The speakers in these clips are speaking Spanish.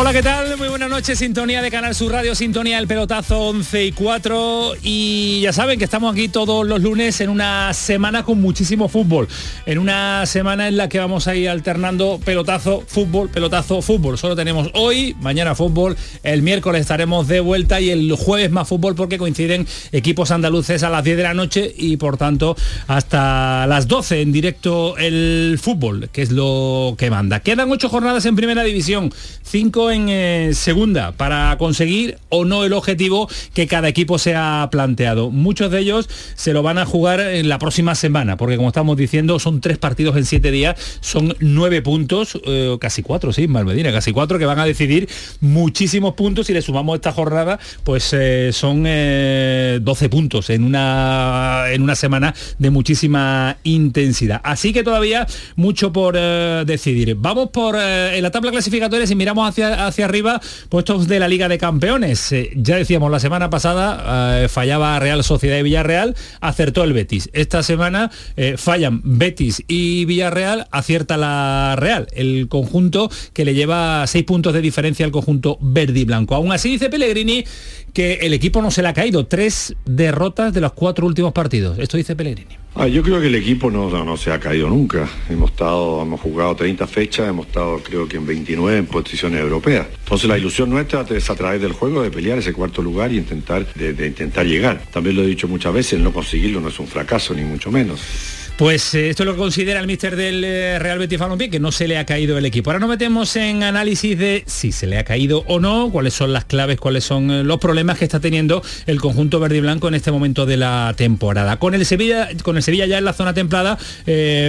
Hola, ¿qué tal? Noches, sintonía de Canal Sur Radio, sintonía del pelotazo 11 y 4 y ya saben que estamos aquí todos los lunes en una semana con muchísimo fútbol, en una semana en la que vamos a ir alternando pelotazo, fútbol, pelotazo, fútbol. Solo tenemos hoy, mañana fútbol, el miércoles estaremos de vuelta y el jueves más fútbol porque coinciden equipos andaluces a las 10 de la noche y por tanto hasta las 12 en directo el fútbol, que es lo que manda. Quedan ocho jornadas en primera división, 5 en eh, segunda para conseguir o no el objetivo que cada equipo se ha planteado. Muchos de ellos se lo van a jugar en la próxima semana, porque como estamos diciendo, son tres partidos en siete días, son nueve puntos, eh, casi cuatro, sí, Malmedina, casi cuatro que van a decidir muchísimos puntos y le sumamos esta jornada, pues eh, son eh, 12 puntos en una, en una semana de muchísima intensidad. Así que todavía mucho por eh, decidir. Vamos por en la tabla clasificatoria, si miramos hacia, hacia arriba, puestos de la Liga de Campeones. Eh, ya decíamos, la semana pasada eh, fallaba Real Sociedad y Villarreal, acertó el Betis. Esta semana eh, fallan Betis y Villarreal, acierta la Real, el conjunto que le lleva seis puntos de diferencia al conjunto verde y blanco. Aún así dice Pellegrini que el equipo no se le ha caído, tres derrotas de los cuatro últimos partidos. Esto dice Pellegrini. Ah, yo creo que el equipo no, no, se ha caído nunca. Hemos estado, hemos jugado 30 fechas, hemos estado creo que en 29 en posiciones europeas. Entonces la ilusión nuestra es a través del juego de pelear ese cuarto lugar y intentar, de intentar llegar. También lo he dicho muchas veces, el no conseguirlo no es un fracaso, ni mucho menos. Pues eh, esto es lo que considera el míster del eh, Real Betis Balompié, que no se le ha caído el equipo. Ahora nos metemos en análisis de si se le ha caído o no, cuáles son las claves, cuáles son eh, los problemas que está teniendo el conjunto verde y blanco en este momento de la temporada. Con el Sevilla, con el Sevilla ya en la zona templada,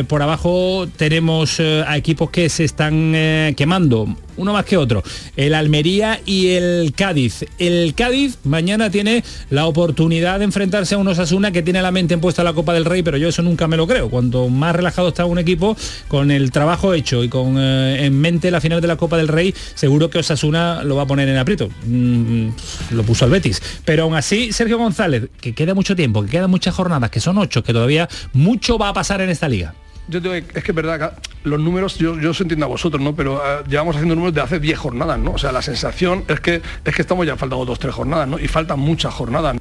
por abajo tenemos a equipos que se están quemando uno más que otro, el Almería y el Cádiz. El Cádiz mañana tiene la oportunidad de enfrentarse a un Osasuna que tiene la mente en puesta la Copa del Rey, pero yo eso nunca me lo creo. Cuanto más relajado está un equipo, con el trabajo hecho y con eh, en mente la final de la Copa del Rey, seguro que Osasuna lo va a poner en aprieto. Mm, lo puso al Betis. Pero aún así, Sergio González, que queda mucho tiempo, que quedan muchas jornadas, que son ocho, que todavía mucho va a pasar en esta liga. Yo digo, es que es verdad, los números, yo, yo os entiendo a vosotros, ¿no? Pero eh, llevamos haciendo números de hace 10 jornadas, ¿no? O sea, la sensación es que es que estamos ya faltando dos, tres jornadas, ¿no? Y faltan muchas jornadas.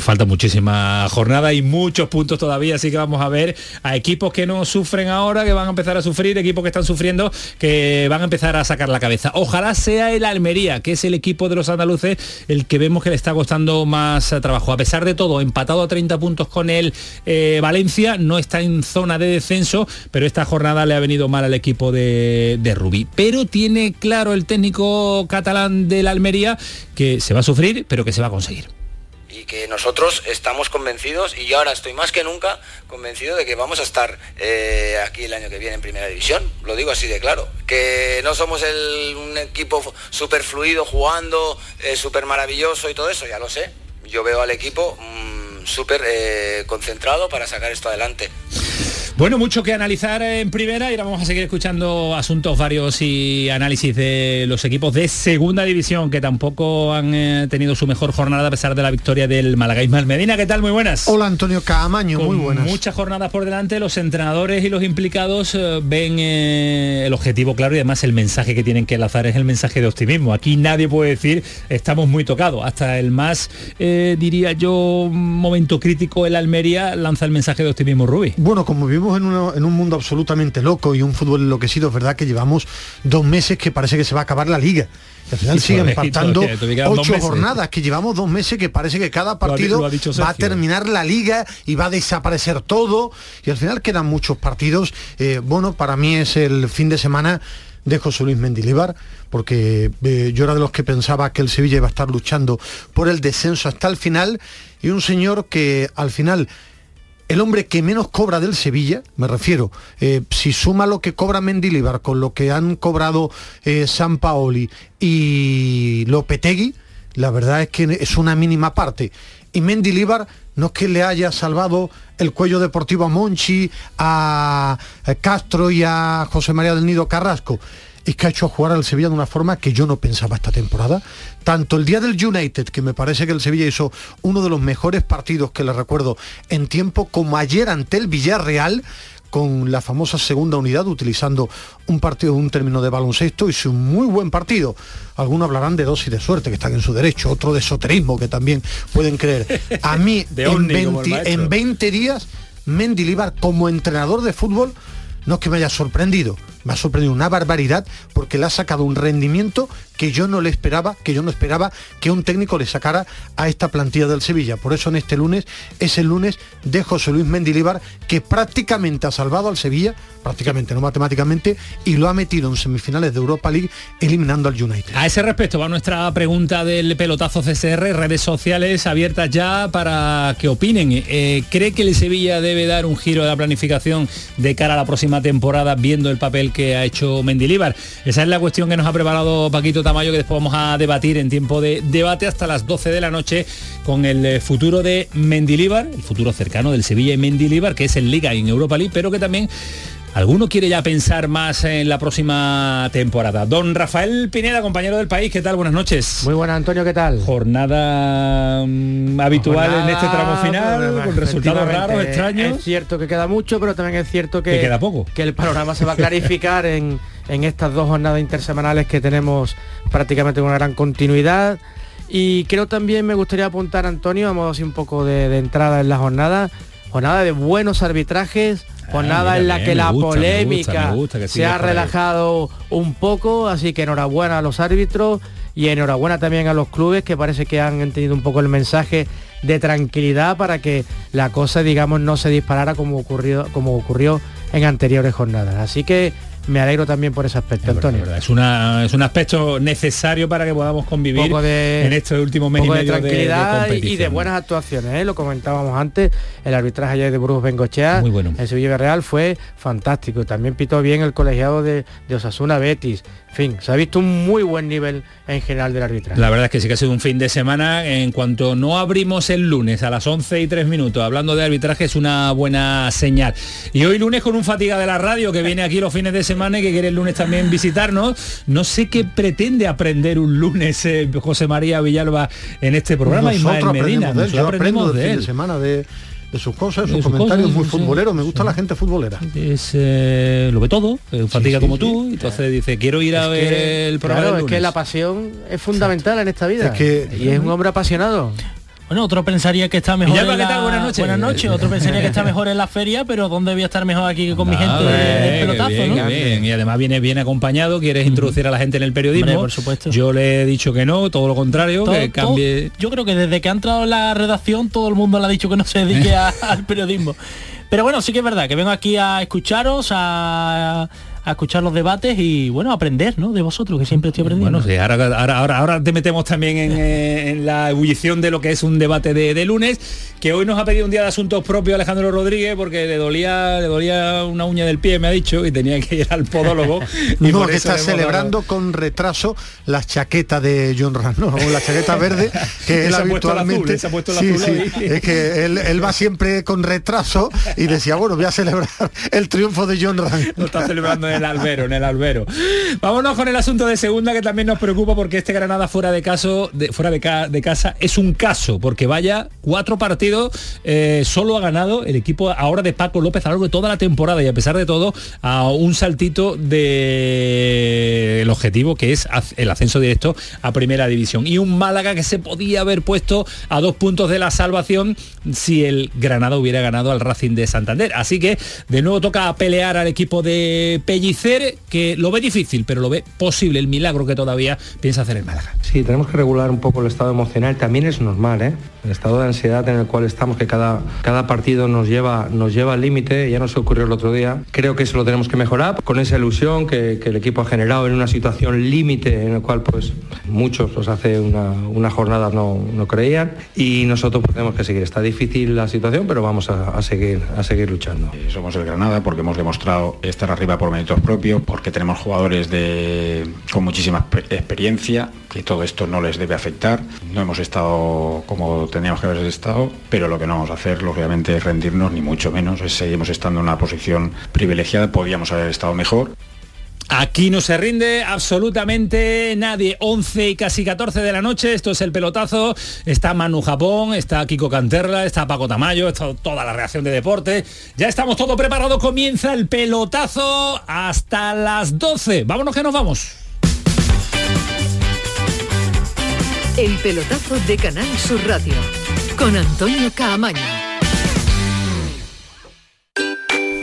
Falta muchísima jornada y muchos puntos todavía, así que vamos a ver a equipos que no sufren ahora, que van a empezar a sufrir, equipos que están sufriendo, que van a empezar a sacar la cabeza. Ojalá sea el Almería, que es el equipo de los andaluces, el que vemos que le está costando más trabajo. A pesar de todo, empatado a 30 puntos con el eh, Valencia, no está en zona de descenso, pero esta jornada le ha venido mal al equipo de, de Rubí. Pero tiene claro el técnico catalán del Almería que se va a sufrir, pero que se va a conseguir y que nosotros estamos convencidos y yo ahora estoy más que nunca convencido de que vamos a estar eh, aquí el año que viene en primera división, lo digo así de claro, que no somos el, un equipo súper fluido jugando, eh, súper maravilloso y todo eso, ya lo sé, yo veo al equipo mmm, súper eh, concentrado para sacar esto adelante. Bueno, mucho que analizar en primera y ahora vamos a seguir escuchando asuntos varios y análisis de los equipos de segunda división que tampoco han eh, tenido su mejor jornada a pesar de la victoria del Málaga. Ismael Medina, ¿qué tal? Muy buenas. Hola Antonio Caamaño, Con muy buenas. Muchas jornadas por delante, los entrenadores y los implicados eh, ven eh, el objetivo claro y además el mensaje que tienen que lanzar es el mensaje de optimismo. Aquí nadie puede decir estamos muy tocados. Hasta el más, diría yo, momento crítico el Almería lanza el mensaje de optimismo Rubí. Bueno, como vimos vivimos en, en, un mundo absolutamente loco y un fútbol enloquecido. Es verdad que llevamos dos meses que parece que se va a acabar la liga. al final siguen faltando ocho jornadas, que llevamos dos meses que parece que cada partido va a terminar la liga y va a desaparecer todo. Y al final quedan muchos partidos. Eh, bueno, para mí es el fin de semana de José Luis Mendilibar, porque eh, yo era de los que pensaba que el Sevilla iba a estar luchando por el descenso hasta el final, y un señor que al final el hombre que menos cobra del Sevilla, me refiero, eh, si suma lo que cobra Mendilibar con lo que han cobrado eh, San Paoli y Lopetegui, la verdad es que es una mínima parte. Y Mendilibar no es que le haya salvado el cuello deportivo a Monchi, a Castro y a José María del Nido Carrasco es que ha hecho jugar al Sevilla de una forma que yo no pensaba esta temporada. Tanto el día del United, que me parece que el Sevilla hizo uno de los mejores partidos que le recuerdo en tiempo, como ayer ante el Villarreal, con la famosa segunda unidad, utilizando un partido, un término de baloncesto, y un muy buen partido. Algunos hablarán de dosis de suerte, que están en su derecho, otro de esoterismo, que también pueden creer. A mí, en, 20, en 20 días, Mendilibar, como entrenador de fútbol, no es que me haya sorprendido, me ha sorprendido una barbaridad porque le ha sacado un rendimiento que yo no le esperaba, que yo no esperaba que un técnico le sacara a esta plantilla del Sevilla. Por eso en este lunes es el lunes de José Luis Mendilibar, que prácticamente ha salvado al Sevilla, prácticamente, no matemáticamente, y lo ha metido en semifinales de Europa League eliminando al United. A ese respecto va nuestra pregunta del pelotazo CSR, redes sociales abiertas ya para que opinen. Eh, ¿Cree que el Sevilla debe dar un giro de la planificación de cara a la próxima temporada viendo el papel que ha hecho Mendilibar? Esa es la cuestión que nos ha preparado Paquito Tamayo que después vamos a debatir en tiempo de debate hasta las 12 de la noche con el eh, futuro de Mendilibar, el futuro cercano del Sevilla y Mendilibar, que es en Liga y en Europa League, pero que también Alguno quiere ya pensar más en la próxima temporada. Don Rafael Pineda, compañero del país, ¿qué tal? Buenas noches. Muy buenas, Antonio, ¿qué tal? Jornada mm, habitual en este tramo final, con resultados raros, extraños. Es cierto que queda mucho, pero también es cierto que, queda poco. que el panorama se va a clarificar en, estas dos jornadas intersemanales que tenemos prácticamente una gran continuidad. Y creo también me gustaría apuntar, Antonio, a así un poco de, de entrada en la jornada, jornada de buenos arbitrajes, pues nada en la que la polémica se ha relajado un poco, así que enhorabuena a los árbitros y enhorabuena también a los clubes que parece que han entendido un poco el mensaje de tranquilidad para que la cosa, digamos, no se disparara como ocurrió, como ocurrió en anteriores jornadas. Así que me alegro también por ese aspecto, Antonio. Es, una, es un aspecto necesario para que podamos convivir en estos últimos meses de tranquilidad y de buenas actuaciones. ¿eh? Lo comentábamos antes, el arbitraje ayer de Burgos Bengochea, Muy bueno. en Sevilla Real fue fantástico. También pitó bien el colegiado de, de Osasuna Betis. En fin, se ha visto un muy buen nivel en general del arbitraje. La verdad es que sí que ha sido un fin de semana. En cuanto no abrimos el lunes a las 11 y 3 minutos hablando de arbitraje es una buena señal. Y hoy lunes con un fatiga de la radio que viene aquí los fines de semana y que quiere el lunes también visitarnos. No sé qué pretende aprender un lunes eh, José María Villalba en este programa. y Medina. De él. Yo aprendo de fin de semana de de sus cosas, sus comentarios muy futboleros. Me gusta la gente futbolera. Es, eh, lo ve todo, es fatiga como tú, entonces dice, quiero ir a ver el programa. Claro, es que la pasión es fundamental en esta vida. y es un hombre apasionado. Bueno, otro pensaría que está mejor. en la... Buenas noches. Buenas noches. Otro pensaría que está mejor en la feria, pero ¿dónde voy a estar mejor aquí con mi gente del pelotazo? Bien, Y además viene bien acompañado, quieres introducir a la gente en el periodismo. por supuesto. Yo le he dicho que no, todo lo contrario, que cambie. yo creo que desde que ha entrado en la redacción todo el mundo le ha dicho que no se dedique al periodismo. Pero bueno, sí que es verdad que vengo aquí a escucharos, a a escuchar los debates y bueno, aprender, ¿no? De vosotros, que siempre estoy aprendiendo. Bueno, sí, ahora, ahora, ahora, te metemos también eh, en, la ebullición de lo que es un debate de, lunes, que hoy nos ha pedido un día de asuntos propios Alejandro Rodríguez porque le dolía, le dolía una uña del pie, me ha dicho, y tenía que ir al podólogo. y no, que está celebrando con retraso la chaqueta de John Ram, ¿no? la chaqueta verde, que él habitualmente... Se ha puesto sí, sí, es que él, va siempre con retraso y decía, bueno, voy a celebrar el triunfo de John Ram. Lo está celebrando el albero, en el albero. Vámonos con el asunto de segunda que también nos preocupa porque este Granada fuera de caso, de, fuera de, casa es un caso, porque vaya cuatro partidos, eh, solo ha ganado el equipo ahora de Paco López a lo largo de toda la temporada y a pesar de todo, a un saltito de objetivo que es el ascenso directo a primera división. Y un Málaga que se podía haber puesto a dos puntos de la salvación si el Granada hubiera ganado al Racing de Santander. Así que de nuevo toca pelear al equipo de Pellicer, que lo ve difícil, pero lo ve posible, el milagro que todavía piensa hacer el Málaga. Sí, tenemos que regular un poco el estado emocional, también es normal, ¿eh? El estado de ansiedad en el cual estamos, que cada, cada partido nos lleva, nos lleva al límite, ya nos ocurrió el otro día. Creo que eso lo tenemos que mejorar con esa ilusión que, el equipo ha generado en una situación límite en el cual pues muchos pues, hace una, una jornada no, no, creían y nosotros pues, tenemos que seguir. Está difícil la situación, pero vamos a, seguir, a seguir luchando. Eh, somos el Granada porque hemos demostrado estar arriba por méritos propios, porque tenemos jugadores de, con muchísima experiencia, que todo esto no les debe afectar. No hemos estado como teníamos que haber estado, pero lo que no vamos a hacer, lógicamente, es rendirnos, ni mucho menos. seguimos estando en una posición privilegiada, podíamos haber estado mejor. Aquí no se rinde absolutamente nadie. 11 y casi 14 de la noche, esto es el pelotazo. Está Manu Japón, está Kiko Canterla, está Paco Tamayo, está toda la reacción de deporte. Ya estamos todo preparado, comienza el pelotazo hasta las 12. Vámonos que nos vamos. El pelotazo de Canal Sur Radio con Antonio Caamaño.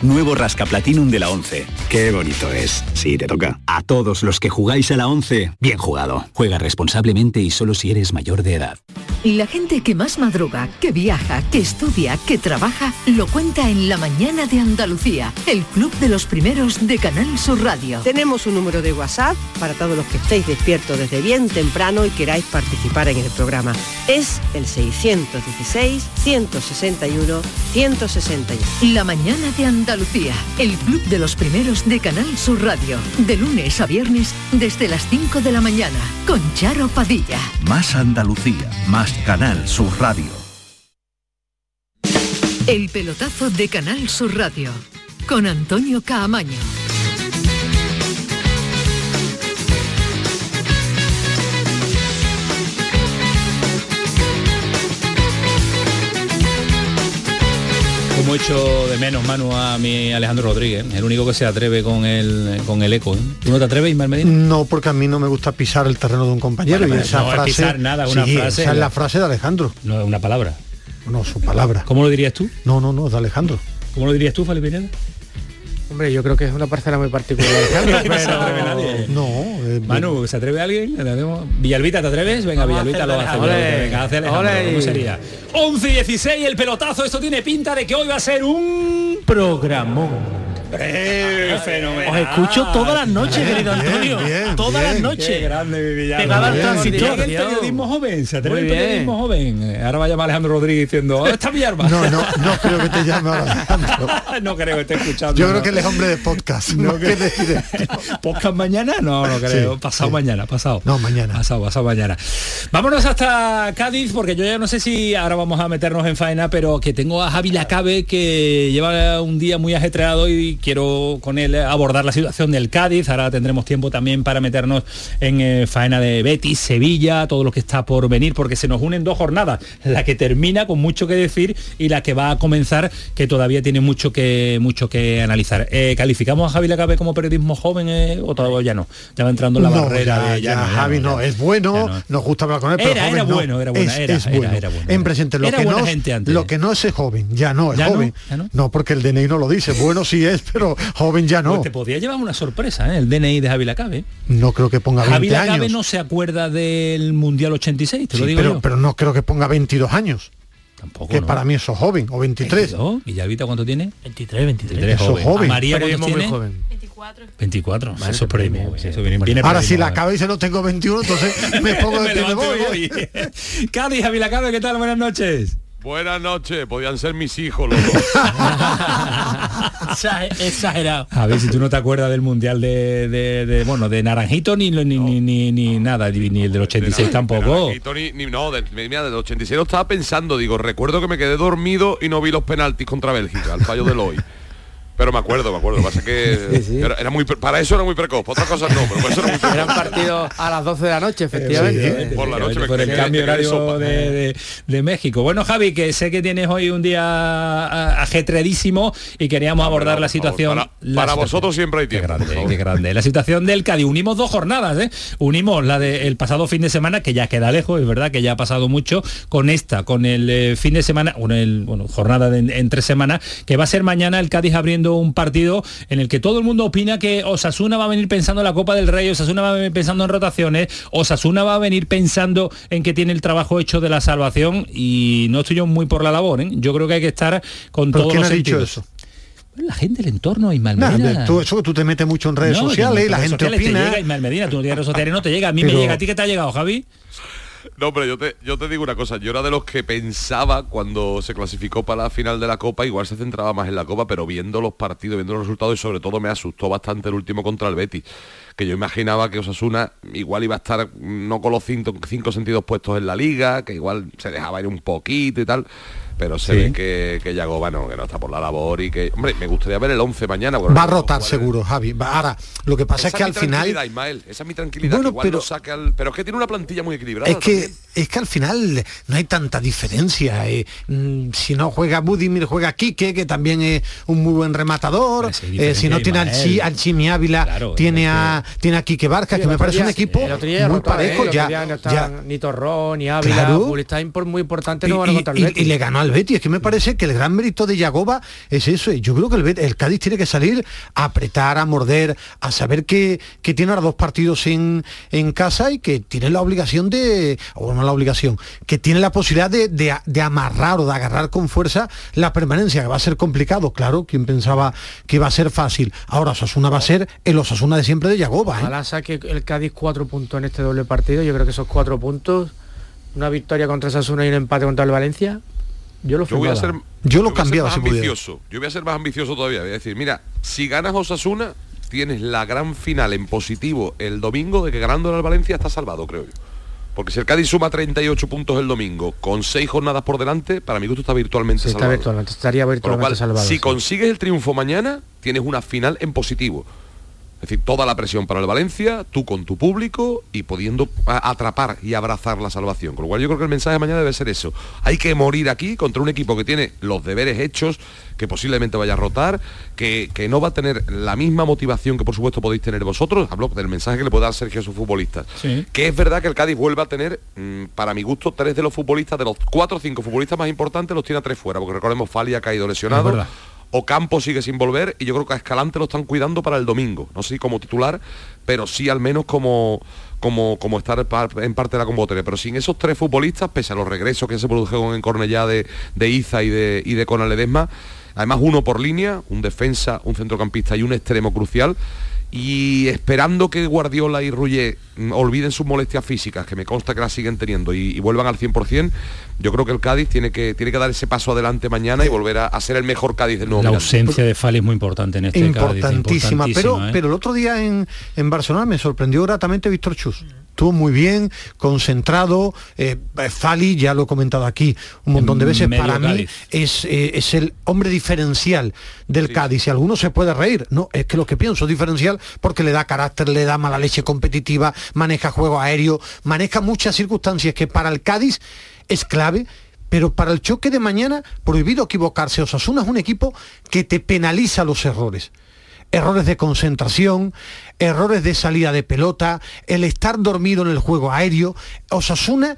Nuevo Rasca Platinum de la 11. Qué bonito es. Sí, te toca. A todos los que jugáis a la 11, bien jugado. Juega responsablemente y solo si eres mayor de edad. La gente que más madruga, que viaja, que estudia, que trabaja, lo cuenta en La Mañana de Andalucía, el club de los primeros de Canal Sur Radio. Tenemos un número de WhatsApp para todos los que estéis despiertos desde bien temprano y queráis participar en el programa. Es el 616 161 161. La Mañana de Andalucía Andalucía, el club de los primeros de Canal Sur Radio. De lunes a viernes desde las 5 de la mañana con Charo Padilla. Más Andalucía, más Canal Sur Radio. El pelotazo de Canal Sur Radio con Antonio Caamaño. Como hecho de menos, Manu, a mi Alejandro Rodríguez, el único que se atreve con el, con el eco. ¿eh? ¿Tú no te atreves, Ismael Medina? No, porque a mí no me gusta pisar el terreno de un compañero. y esa no frase, pisar nada, una frase. Esa es la frase de Alejandro. No, es una palabra. No, su palabra. ¿Cómo lo dirías tú? No, no, no, de Alejandro. ¿Cómo lo dirías tú, Felipe Hombre, yo creo que es una parcela muy particular. no se atreve nadie. No. Eh, Manu, ¿se atreve alguien? Villalbita, ¿te atreves? Venga, Villalbita lo hace. Venga, hace ¿Cómo sería? 11 y 16, el pelotazo. Esto tiene pinta de que hoy va a ser un programón. Eh, fenomenal. Os escucho todas las noches, querido Antonio. todas las noches. Qué grande, mi villano. Al transitor. el periodismo joven, se atreve el periodismo joven. Ahora va a llamar Alejandro Rodríguez diciendo, ¿dónde está mi arma? No, no, no creo que te llame Alejandro. no creo que esté escuchando. Yo creo que él es hombre de podcast. No, que ¿Podcast mañana? No, no creo. pasado mañana, pasado. No, mañana. Pasado, pasado mañana. Vámonos hasta Cádiz, porque yo ya no sé si ahora vamos a meternos en faena, pero que tengo a Javi Lacabe que lleva un día muy ajetreado y quiero con él abordar la situación del Cádiz. Ahora tendremos tiempo también para meternos en eh, faena de Betis, Sevilla, todo lo que está por venir, porque se nos unen dos jornadas, la que termina con mucho que decir y la que va a comenzar, que todavía tiene mucho que mucho que analizar. Eh, ¿Calificamos a Javi Lacabe como periodismo joven eh, o todavía no? Ya va entrando la barrera de ya, Javi no, es bueno, nos gusta hablar con él, pero era, bueno, era bueno, era, bueno. En presente lo que no, lo que no es joven, ya no es joven. No? no, porque el DNI no lo dice. Bueno sí es, pero joven ya no. Pues te podía llevar una sorpresa, ¿eh? el DNI de Javi Lacabe. No creo que ponga 20 Javi Lacabe años. no se acuerda del Mundial 86, te Sí, lo digo pero, yo. pero no creo que ponga 22 años. Tampoco, que ¿no? para mí eso es joven, o 23. ¿22? ¿Y Yalvita cuánto tiene? 23, 23. 23 Eso joven. joven. ¿A María Periodismo cuántos muy tiene? joven. 24. Vale, eso es primo. bien, eso viene, viene Ahora si la se lo tengo 21, entonces me pongo de Me pie y me voy. ¿eh? voy. Cádiz, Javi Lacabe, ¿qué tal? Buenas noches. Buenas noches, podían ser mis hijos los dos. Exa- Exagerado. A ver si tú no te acuerdas del mundial de, de- de, bueno de Naranjito ni ni, ni, ni, ni nada ni, ni el del 86 tampoco. Y Tony, ni, no, del, mira, del 86 lo estaba pensando, digo, recuerdo que me quedé dormido y no vi los penaltis contra Bélgica, al fallo del hoy. Pero me acuerdo, me acuerdo, pasa que era, era muy para eso era muy precoz, para otras cosas no, pero para eso era muy precoz. Era un partido a las 12 de la noche, efectivamente. Sí, por la noche me por el cambio horario de, de- de México. Bueno, Javi, que sé que tienes hoy un día a- ajetreadísimo y queríamos abordar la favor, situación. para- la para situación- vosotros siempre hay Qué tiempo, por grande, qué grande. La situación del Cádiz. Unimos dos jornadas, ¿eh? Unimos la del pasado fin de semana, que ya queda lejos, es verdad que ya ha pasado mucho, con esta, con el eh, fin de semana, con el, bueno, jornada de, en tres semanas, que va a ser mañana el Cádiz abriendo un partido en el que todo el mundo opina que Osasuna va a venir pensando en la Copa del Rey, Osasuna va a venir pensando en rotaciones, Osasuna va a venir pensando en que tiene el trabajo hecho de la salvación y no estoy yo muy por la labor, ¿eh? Yo creo que hay que estar con ¿Pero todos quién los ha dicho sentidos. eso? La gente del entorno, Ismael Medina. tú, eso que tú te metes mucho en redes No, sociales y la gente sociales te opina. llega, Ismael Medina, tú no tienes redes sociales, no te llega. A mí me llega. ¿A ti qué te ha llegado, Javi? No, pero yo te, yo te digo una cosa, yo era de los que pensaba cuando se clasificó para la final de la Copa, igual se centraba más en la Copa, pero viendo los partidos, viendo los resultados y sobre todo me asustó bastante el último contra el Betis, que yo imaginaba que Osasuna igual iba a estar no con los cinco, cinco sentidos puestos en la liga, que igual se dejaba ir un poquito y tal, pero se Sí. ve que, que Yagoba no, que no está por la labor y que, hombre, me gustaría ver el 11 mañana. Va a rotar seguro, Javi. Ahora, lo que pasa Esa es que al final... Ismael, esa es mi tranquilidad, Bueno, igual pero- lo al- pero es que tiene una plantilla muy equilibrada. Es que, también. es que al final no hay tanta diferencia. eh. Mm, si no juega Budimir, juega Quique, que también es un muy buen rematador. Eh, si no tiene al, Ismael. Chi, al Chimi Ávila, Claro, tiene, a, tiene a Quique Barca, Sí, que me parece un equipo muy ¿eh? parejo. Ya, ya- ni Torrón, ni Ávila, Claro. impor- muy importantes y, no van a y- y- y le ganó al Betis. Es que me parece que el gran mérito de Yagoba es eso. y Yo creo que el, Bet- el Cádiz tiene que salir a apretar, a morder, a saber que, que tiene ahora dos partidos en, en casa y que tiene la obligación de, o no la obligación, que tiene la posibilidad de, de amarrar o de agarrar con fuerza la permanencia, que va a ser complicado. Claro, quien pensaba que iba a ser fácil. Ahora Osasuna va a ser el Osasuna de siempre de Yagoba. ¿eh? Saque el Cádiz cuatro puntos en este doble partido. Yo creo que esos cuatro puntos, una victoria contra Sasuna y un empate contra el Valencia, yo lo Yo voy a ser, Yo lo voy a ser cambiaba más si pudiera. ambicioso. Yo voy a ser más ambicioso todavía. Voy a decir, mira, si ganas Osasuna, tienes la gran final en positivo el domingo de que ganando al Valencia está salvado, creo yo. Porque si el Cádiz suma 38 puntos el domingo, con seis jornadas por delante, para mi gusto está virtualmente Sí, está salvado. virtualmente, estaría virtualmente cual, salvado. si sí. consigues el triunfo mañana, tienes una final en positivo. Es decir, toda la presión para el Valencia, tú con tu público y pudiendo atrapar y abrazar la salvación. Con lo cual yo creo que el mensaje de mañana debe ser eso. Hay que morir aquí contra un equipo que tiene los deberes hechos, que posiblemente vaya a rotar, que, que no va a tener la misma motivación que por supuesto podéis tener vosotros. Hablo del mensaje que le puede dar Sergio a sus futbolistas. Sí. Que es verdad que el Cádiz vuelve a tener, mm, para mi gusto, tres de los futbolistas, de los cuatro o cinco futbolistas más importantes, los tiene a tres fuera, porque recordemos, Fali ha caído lesionado. Ocampo sigue sin volver y yo creo que a Escalante lo están cuidando para el domingo. No sé si como titular, pero sí al menos como, como, como estar en parte de la convocatoria. Pero sin esos tres futbolistas, pese a los regresos que se produjeron en Cornellá de, de Iza y de, y de Conal Ledesma, además uno por línea, un defensa, un centrocampista y un extremo crucial. Y esperando que Guardiola y Rulle mm, olviden sus molestias físicas, que me consta que las siguen teniendo, y, y vuelvan al 100%, yo creo que el Cádiz tiene que, tiene que dar ese paso adelante mañana y volver a, a ser el mejor Cádiz del nuevo La Miranda. ausencia de Fali es muy importante en este Cádiz, importantísima. Pero, importantísima, ¿eh? pero el otro día en, en Barcelona me sorprendió gratamente Víctor Chus. Estuvo muy bien, concentrado. eh, Fali, ya lo he comentado aquí un montón de veces, medio para mí es, eh, es el hombre diferencial del Cádiz. Si alguno se puede reír, no, es que lo que pienso es diferencial porque le da carácter, le da mala leche competitiva, maneja juego aéreo, maneja muchas circunstancias que para el Cádiz es clave. Pero para el choque de mañana, prohibido equivocarse. Osasuna es un equipo que te penaliza los errores errores de concentración, errores de salida de pelota, el estar dormido en el juego aéreo. Osasuna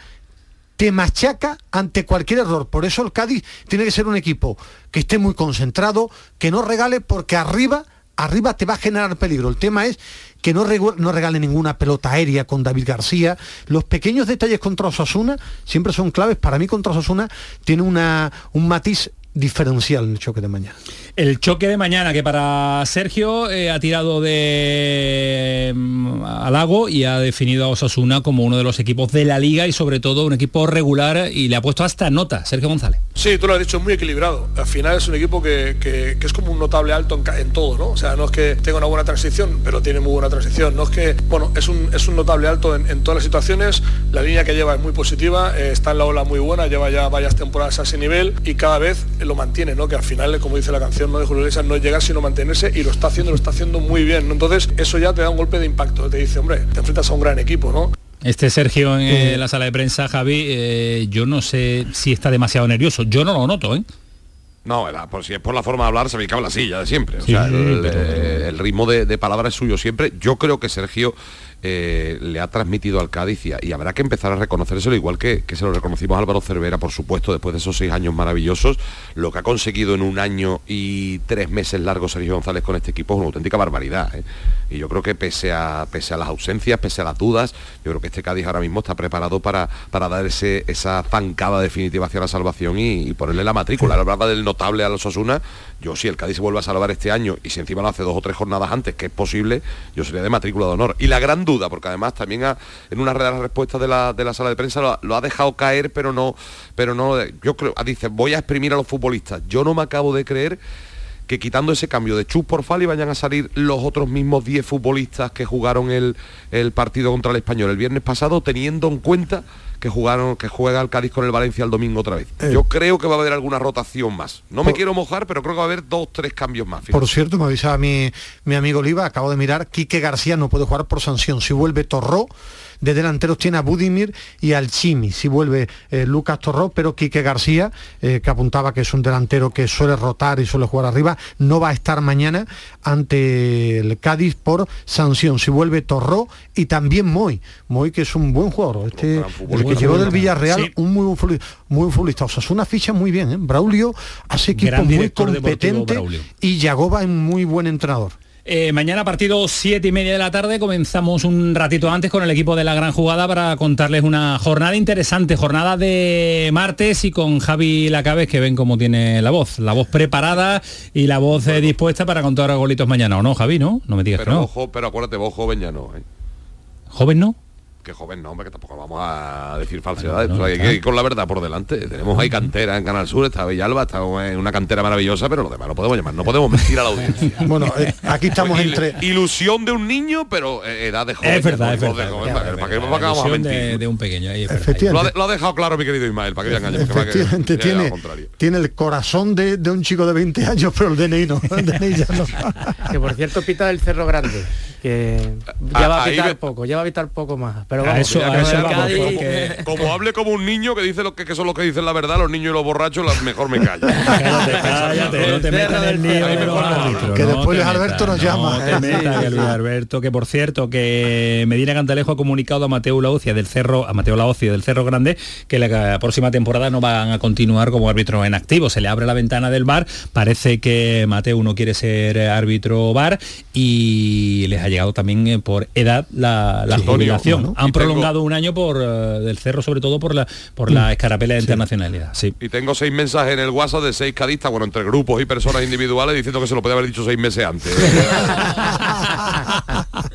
te machaca ante cualquier error. Por eso el Cádiz tiene que ser un equipo que esté muy concentrado, que no regale porque arriba, arriba te va a generar peligro. El tema es que no, no regale ninguna pelota aérea con David García. Los pequeños detalles contra Osasuna siempre son claves. Para mí contra Osasuna tiene una, un matiz diferencial en el choque de mañana. El choque de mañana que para Sergio eh, ha tirado de mm, al lago y ha definido a Osasuna como uno de los equipos de la liga y sobre todo un equipo regular y le ha puesto hasta nota, Sergio González. Sí, tú lo has dicho, es muy equilibrado. Al final es un equipo que, es como un notable alto en, todo, ¿no? O sea, no es que tenga una buena transición, pero tiene muy buena transición. No es que, bueno, es un, es un notable alto en, todas las situaciones. La línea que lleva es muy positiva, eh, está en la ola muy buena, lleva ya varias temporadas a ese nivel y cada vez lo mantiene, ¿no? Que al final, como dice la canción ¿no? de Julio Iglesias, no es llegar sino mantenerse y lo está haciendo, lo está haciendo muy bien. Entonces, eso ya te da un golpe de impacto. Te dice, hombre, te enfrentas a un gran equipo, ¿no? Este Sergio en eh, la sala de prensa, Javi, eh, yo no sé si está demasiado nervioso. Yo no lo noto, ¿eh? No, por si es por la forma de hablar, se me cabe la silla de siempre. O sea, el, ritmo de, de palabra es suyo siempre. Yo creo que Sergio eh, le ha transmitido al Cádiz y, habrá que empezar a reconocérselo, igual que, se lo reconocimos Álvaro Cervera, por supuesto, después de esos seis años maravillosos, lo que ha conseguido en un año y tres meses largos Sergio González con este equipo es una auténtica barbaridad. ¿eh? Y yo creo que pese a, pese a las ausencias, pese a las dudas, yo creo que este Cádiz ahora mismo está preparado para, para dar esa zancada definitiva hacia la salvación y, ponerle la matrícula. La verdad del notable a los Osuna, yo si el Cádiz se vuelve a salvar este año y si encima lo hace dos o tres jornadas antes, que es posible, yo sería de matrícula de honor. Y la gran duda, porque además también en una de las respuestas de la, de la sala de prensa lo, ha dejado caer, pero no, pero no, yo creo, dice, voy a exprimir a los futbolistas. Yo no me acabo de creer que quitando ese cambio de Chus por Fali vayan a salir los otros mismos 10 futbolistas que jugaron el, el partido contra el Español el viernes pasado, teniendo en cuenta que jugaron, que juega el Cádiz con el Valencia el domingo otra vez. Eh. Yo creo que va a haber alguna rotación más. No me quiero mojar, pero creo que va a haber dos, tres cambios más. Por cierto, me avisaba mi, mi amigo Oliva, acabo de mirar, Quique García no puede jugar por sanción. Si vuelve Torró, de delanteros tiene a Budimir y al Chimi. Si vuelve eh, Lucas Torró, pero Quique García, eh, que apuntaba que es un delantero que suele rotar y suele jugar arriba, no va a estar mañana ante el Cádiz por sanción. Si vuelve Torró y también Moy. Moy que es un buen jugador. Este, el que llegó del Villarreal, un muy buen futbolista. Muy futbolista. O sea, es una ficha muy bien. ¿eh? Braulio hace equipo muy competente y Yagoba es muy buen entrenador. Eh, mañana partido 7 y media de la tarde comenzamos un ratito antes con el equipo de la gran jugada para contarles una jornada interesante, jornada de martes y con Javi Lacabe que ven cómo tiene la voz, la voz preparada y la voz eh, dispuesta para contar golitos mañana, ¿o no, Javi? ¿No? No me digas pero que no. Ojo, pero acuérdate, vos joven ya no. ¿eh? ¿Joven no? Que joven no, hombre, que tampoco vamos a decir falsedades. hay que ir con la verdad por delante. Tenemos ahí cantera en Canal Sur, está Villalba, está en una cantera maravillosa, pero lo demás no podemos llamar, no podemos mentir a la audiencia. bueno, eh, aquí estamos entre... Ilusión de un niño, pero eh, edad de joven. Es verdad, es verdad. ¿Para qué vamos a mentir? De, un pequeño. Ahí, lo, ha, lo, ha, dejado claro mi querido Ismael, para que vean años. Efectivamente, tiene, tiene el corazón de, de, un chico de 20 años, pero el DNI no. El DNI ya no. que por cierto pita del Cerro Grande que ya va a pitar poco, ya va a pitar poco más. Pero vamos, eso, como hable como un niño que dice lo que, son los que dicen la verdad, los niños y los borrachos, mejor me callo. cállate, no te metas en el lío Que después Luis Alberto nos llama. No te metas, que Luis Alberto, que por cierto, que Medina Cantalejo ha comunicado a Mateo Laocia del Cerro, a Mateo Laocia del Cerro Grande, que la próxima temporada no van a continuar como árbitro en activo. Se le abre la ventana del bar, parece que Mateo no quiere ser árbitro bar y les ha llegado también eh, por edad la, la jubilación. Han prolongado un año por eh, del cerro, sobre todo por la por la mm. escarapela de internacionalidad. Sí. Y tengo seis mensajes en el WhatsApp de seis cadistas, bueno, entre grupos y personas individuales, diciendo que se lo puede haber dicho seis meses antes.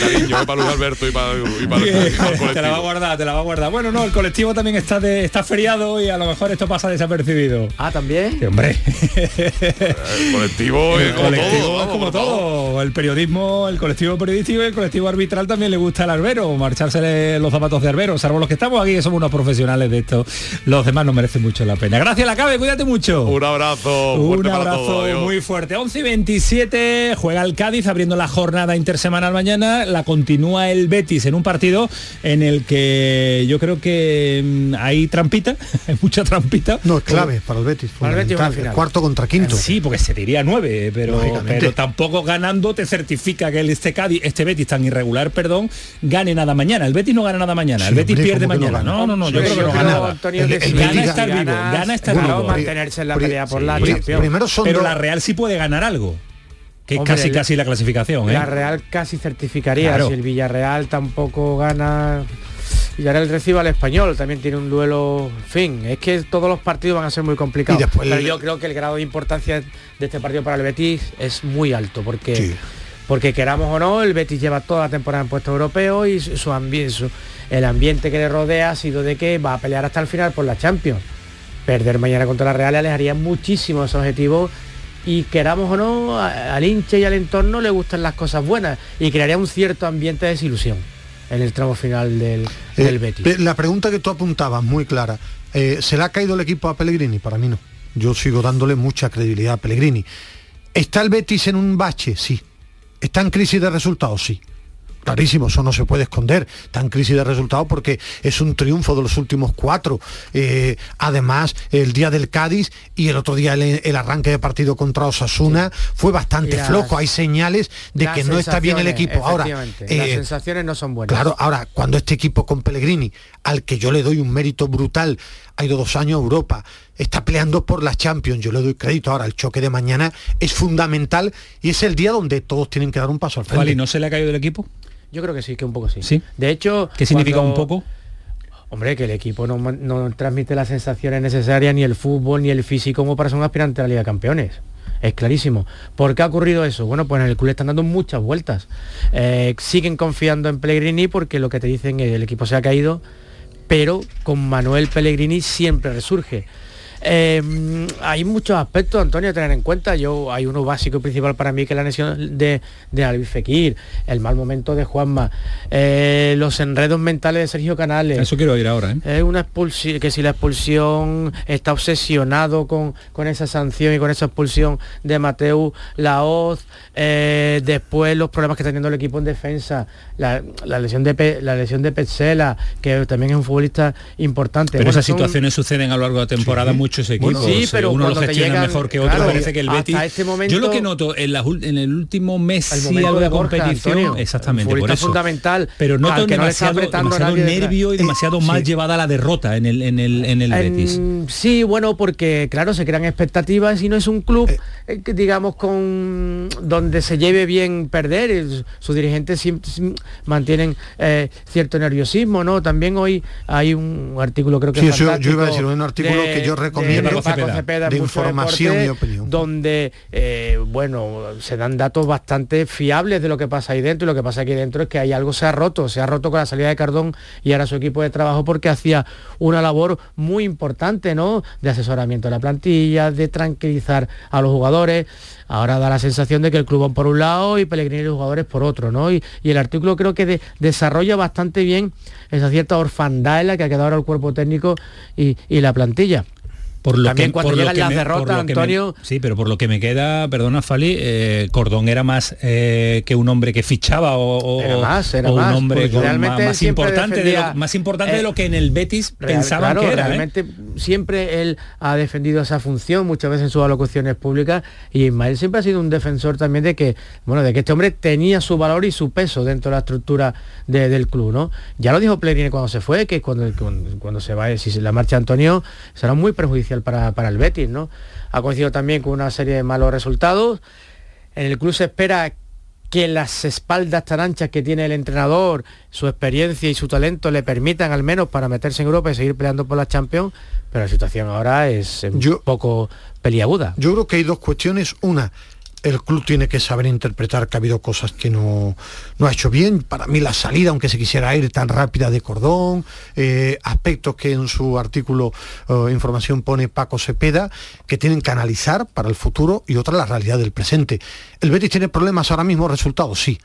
Cariño, para Luis Alberto y para, y para, el, Te la va a guardar, te la va a guardar. Bueno, no, el colectivo también está de, está feriado y a lo mejor esto pasa desapercibido. Ah, también. hombre. el colectivo, el colectivo es como todo. El periodismo, el colectivo periodístico y el colectivo arbitral también le gusta el arbero, marcharse los zapatos de arbero, salvo los que estamos aquí, que somos unos profesionales de esto. Los demás no merecen mucho la pena. Gracias, la cabe, cuídate mucho. Un abrazo. Un abrazo muy fuerte. 11 y 27 juega el Cádiz abriendo la jornada intersemanal mañana mañana la continúa el Betis en un partido en el que yo creo que mm, hay trampita, hay mucha trampita. No, es clave para el Betis. Para el Betis cuarto contra quinto. Sí, porque se diría nueve, pero, pero tampoco ganando te certifica que el este Cádiz, este Betis tan irregular, perdón, gane nada mañana. El Betis no gana nada mañana, el Betis pierde mañana. No, no, no, yo creo que no gana gana estar vivo, gana estar vivo. mantenerse en la pelea por la Champions. Pero la Real sí puede ganar algo que es casi casi la clasificación. ¿eh? La Real casi certificaría. Si el Villarreal tampoco gana. Villarreal recibe al español, también tiene un duelo, fin, es que todos los partidos van a ser muy complicados. pero yo creo que el grado de importancia de este partido para el Betis es muy alto, porque, porque queramos o no, el Betis lleva toda la temporada en puesto europeo y su, ambiente, el ambiente que le rodea ha sido de que va a pelear hasta el final por la Champions. Perder mañana contra la Real le alejaría muchísimo ese objetivo y queramos o no, al hinche y al entorno le gustan las cosas buenas y crearía un cierto ambiente de desilusión en el tramo final del, eh, Betis. La pregunta que tú apuntabas, muy clara, eh, ¿se le ha caído el equipo a Pellegrini? Para mí no. Yo sigo dándole mucha credibilidad a Pellegrini. ¿Está el Betis en un bache? Sí. ¿Está en crisis de resultados? Sí clarísimo, eso no se puede esconder, tan crisis de resultados porque es un triunfo de los últimos cuatro. Eh, además, el día del Cádiz y el otro día el, arranque de partido contra Osasuna fue bastante flojo. Hay señales de que no está bien el equipo. Ahora, las eh, sensaciones no son buenas. Claro, ahora, cuando este equipo con Pellegrini, al que yo le doy un mérito brutal, ha ido dos años a Europa, está peleando por la Champions, yo le doy crédito. Ahora, el choque de mañana es fundamental y es el día donde todos tienen que dar un paso al frente. ¿Y no se le ha caído el equipo? Yo creo que sí, que un poco sí. ¿Sí? De hecho... ¿Qué significa un poco? Hombre, que el equipo no, transmite las sensaciones necesarias, ni el fútbol, ni el físico como para ser un aspirante a la Liga de Campeones. Es clarísimo. ¿Por qué ha ocurrido eso? Bueno, pues en el club están dando muchas vueltas. Eh, siguen confiando en Pellegrini porque lo que te dicen es que el equipo se ha caído, pero con Manuel Pellegrini siempre resurge. Em, hay muchos aspectos, Antonio, a tener en cuenta. Yo hay uno básico y principal para mí que es la lesión de, de Albi Fekir, el mal momento de Juanma, eh, los enredos mentales de Sergio Canales. Eso quiero ir ahora. ¿eh? Es una expulsión, que si la expulsión está obsesionado con, con esa sanción y con esa expulsión de Mateu Laoz, eh, después los problemas que está teniendo el equipo en defensa, la, lesión de la lesión de Petzela, que también es un futbolista importante. Pero esas situaciones suceden a lo largo de la temporada mucho equipos. sí, pero uno lo gestiona mejor que otro. parece que el Betis. Este momento, yo lo que noto en, la, en el último mes sí algo de, competición. exactamente, por eso. fundamental. Pero noto demasiado, demasiado nervio y demasiado mal llevada la derrota en el, en el, en el Betis. Sí, bueno, porque claro, se crean expectativas y no es un club, eh. Eh, que, digamos, con donde se lleve bien perder. Sus dirigentes mantienen eh, cierto nerviosismo, ¿no? También hoy hay un artículo, creo que sí, yo, iba a decir un artículo que yo de, información y opinión. Donde, eh, bueno, se dan datos bastante fiables de lo que pasa ahí dentro y lo que pasa aquí dentro es que hay algo se ha roto, se ha roto con la salida de Cardón y ahora su equipo de trabajo porque hacía una labor muy importante, ¿no? De asesoramiento de la plantilla, de tranquilizar a los jugadores. Ahora da la sensación de que el club va por un lado y Pellegrini y los jugadores por otro, ¿no? Y, el artículo creo que desarrolla bastante bien esa cierta orfandad la que ha quedado ahora el cuerpo técnico y la plantilla. Por lo También que, cuando llegan las derrotas, Antonio... sí, pero por lo que me queda, perdona Fali, eh, Cordón era más eh, que un hombre que fichaba o, más, un hombre más, importante, de lo, más importante de lo que en el Betis pensaban que era. ¿eh? Realmente siempre él ha defendido esa función, muchas veces en sus alocuciones públicas, y Ismael siempre ha sido un defensor también de que, bueno, de que este hombre tenía su valor y su peso dentro de la estructura del club, ¿no? Ya lo dijo Plegrini cuando se fue, que cuando, cuando, se va, si se la marcha Antonio, será muy perjudicial para, el Betis, ¿no? Ha coincidido también con una serie de malos resultados. En el club se espera que las espaldas tan anchas que tiene el entrenador, su experiencia y su talento le permitan al menos para meterse en Europa y seguir peleando por la Champions, pero la situación ahora es un poco peliaguda. Yo creo que hay dos cuestiones. Una, el club tiene que saber interpretar que ha habido cosas que no, no ha hecho bien. Para mí la salida, aunque se quisiera ir tan rápida de cordón, eh, aspectos que en su artículo eh, información pone Paco Cepeda, que tienen que analizar para el futuro y otra la realidad del presente. ¿El Betis tiene problemas ahora mismo? ¿Resultados? Sí.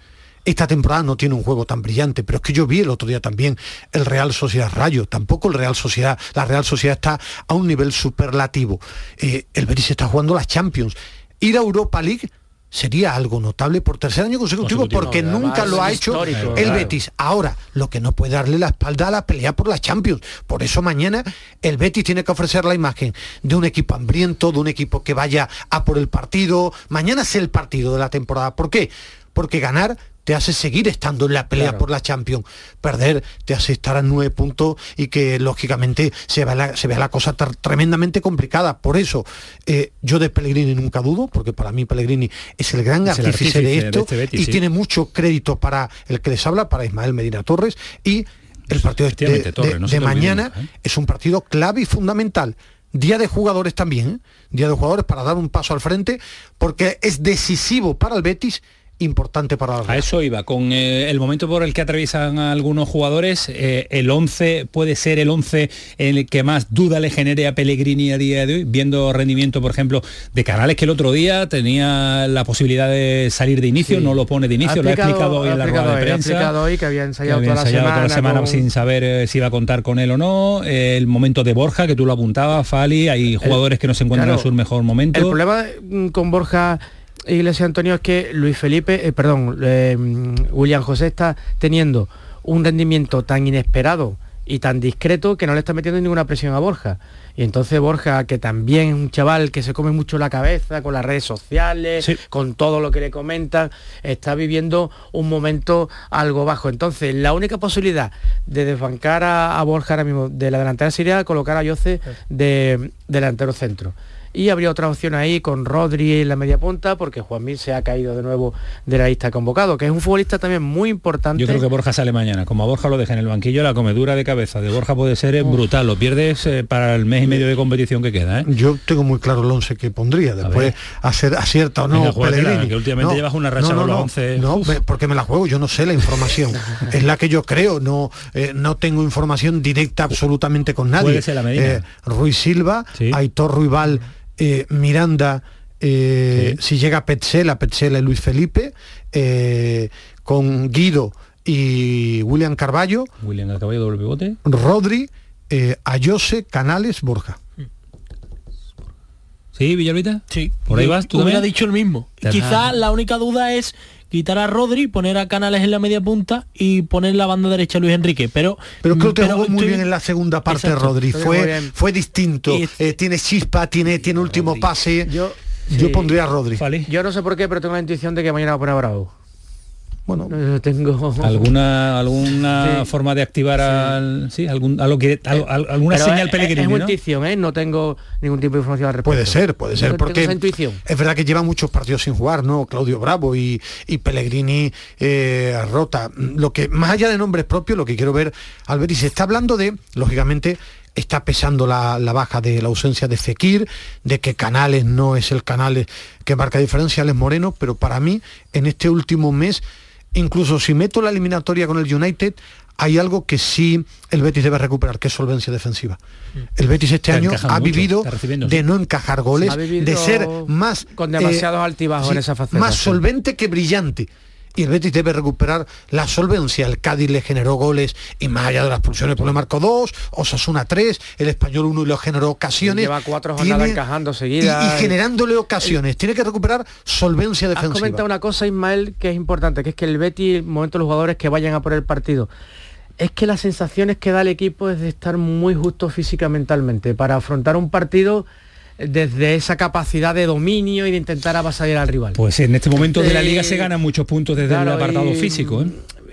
Esta temporada no tiene un juego tan brillante, pero es que yo vi el otro día también el Real Sociedad Rayo, tampoco el Real Sociedad, la Real Sociedad está a un nivel superlativo. Eh, el Betis está jugando las Champions ir a Europa League sería algo notable por tercer año consecutivo, porque nunca lo ha hecho el Betis. Ahora, lo que no puede darle la espalda a la pelea por la Champions. Por eso mañana el Betis tiene que ofrecer la imagen de un equipo hambriento, de un equipo que vaya a por el partido. Mañana es el partido de la temporada. ¿Por qué? Porque ganar te hace seguir estando en la pelea por la Champions. Perder te hace estar a nueve puntos y que lógicamente se vea la, se vea la cosa tremendamente complicada. Por eso eh, yo de Pellegrini nunca dudo, porque para mí Pellegrini es el gran artífice, de esto este y tiene mucho crédito para el que les habla, para Ismael Medina Torres y el partido de, mañana ¿eh? es un partido clave y fundamental. Día de jugadores también, ¿eh? día de jugadores para dar un paso al frente, porque es decisivo para el Betis importante para la A eso iba, con eh, el momento por el que atraviesan algunos jugadores, eh, el 11 puede ser el 11 en el que más duda le genere a Pellegrini a día de hoy, viendo rendimiento, por ejemplo, de Canales que el otro día tenía la posibilidad de salir de inicio, no lo pone de inicio, lo ha explicado hoy en la rueda de prensa. Ha explicado hoy que había ensayado, toda, la semana, sin saber eh, si iba a contar con él o no, el momento de Borja, que tú lo apuntabas, Fali, hay jugadores que no se encuentran en su mejor momento. El problema mm, con Borja Iglesia Antonio es que Luis Felipe, eh, perdón, eh, William José está teniendo un rendimiento tan inesperado y tan discreto que no le está metiendo ninguna presión a Borja. Y entonces Borja, que también es un chaval que se come mucho la cabeza con las redes sociales, con todo lo que le comentan, está viviendo un momento algo bajo. Entonces, la única posibilidad de desbancar a, Borja ahora mismo de la delantera sería colocar a Yoce de delantero centro y habría otra opción ahí con Rodri en la media punta porque Juan Mil se ha caído de nuevo de la lista convocado, que es un futbolista también muy importante. Yo creo que Borja sale mañana, como a Borja lo deja en el banquillo, la comedura de cabeza de Borja puede ser brutal, lo pierdes eh, para el mes y medio de competición que queda. ¿eh? Yo tengo muy claro el 11 que pondría, después hacer acierta o no que últimamente llevas una racha no, no, no, 11. No, porque me la juego, yo no sé la información, es la que yo creo, no, eh, no tengo información directa absolutamente con nadie. Ruiz Silva, Aitor Ruibal eh, Miranda, eh, si llega Petzela, Petzela y Luis Felipe, eh, con Guido y William Carballo. William Carballo doble pivote. Rodri, Ayose, Canales, Borja. ¿Sí, Villalbita? Sí. Por ahí vas, tú también has dicho el mismo. Quizás la única duda es quitar a Rodri, poner a Canales en la media punta y poner la banda derecha a Luis Enrique. Pero, pero creo que jugó muy bien en la segunda parte Rodri. Fue, fue distinto. Eh, tiene chispa, tiene, tiene último pase. Yo, yo pondría a Rodri. Yo no sé por qué, pero tengo la intuición de que mañana va a poner a Bravo. Bueno, tengo alguna alguna forma de activar al sí, algún algo que alguna señal es, ¿no? intuición, ¿eh? no tengo ningún tipo de información al respecto. Puede ser, puede ser, porque es verdad que lleva muchos partidos sin jugar, ¿no? Claudio Bravo y, y Pellegrini eh, rota. Lo que más allá de nombres propios, lo que quiero ver, Albert, y se está hablando de, lógicamente, está pesando la, la, baja de la ausencia de Fekir, de que Canales no es el Canales que marca diferenciales Moreno, pero para mí en este último mes incluso si meto la eliminatoria con el United, hay algo que sí el Betis debe recuperar, que es solvencia defensiva. El Betis este año ha vivido de no encajar goles, de ser más... Con demasiados eh, altibajos en esa faceta. Más solvente que brillante y el Betis debe recuperar la solvencia. El Cádiz le generó goles y más allá de las pulsiones, pues le marcó dos, Osasuna tres, el Español uno y le generó ocasiones. Lleva cuatro jornadas encajando seguidas. Y, generándole ocasiones. Tiene que recuperar solvencia defensiva. Has comentado una cosa, Ismael, que es importante, que es que el Betis, el momento de los jugadores que vayan a por el partido, es que las sensaciones que da el equipo es de estar muy justo física mentalmente para afrontar un partido desde esa capacidad de dominio y de intentar avasallar al rival. Pues en este momento de la liga se ganan muchos puntos desde el apartado físico. ¿eh?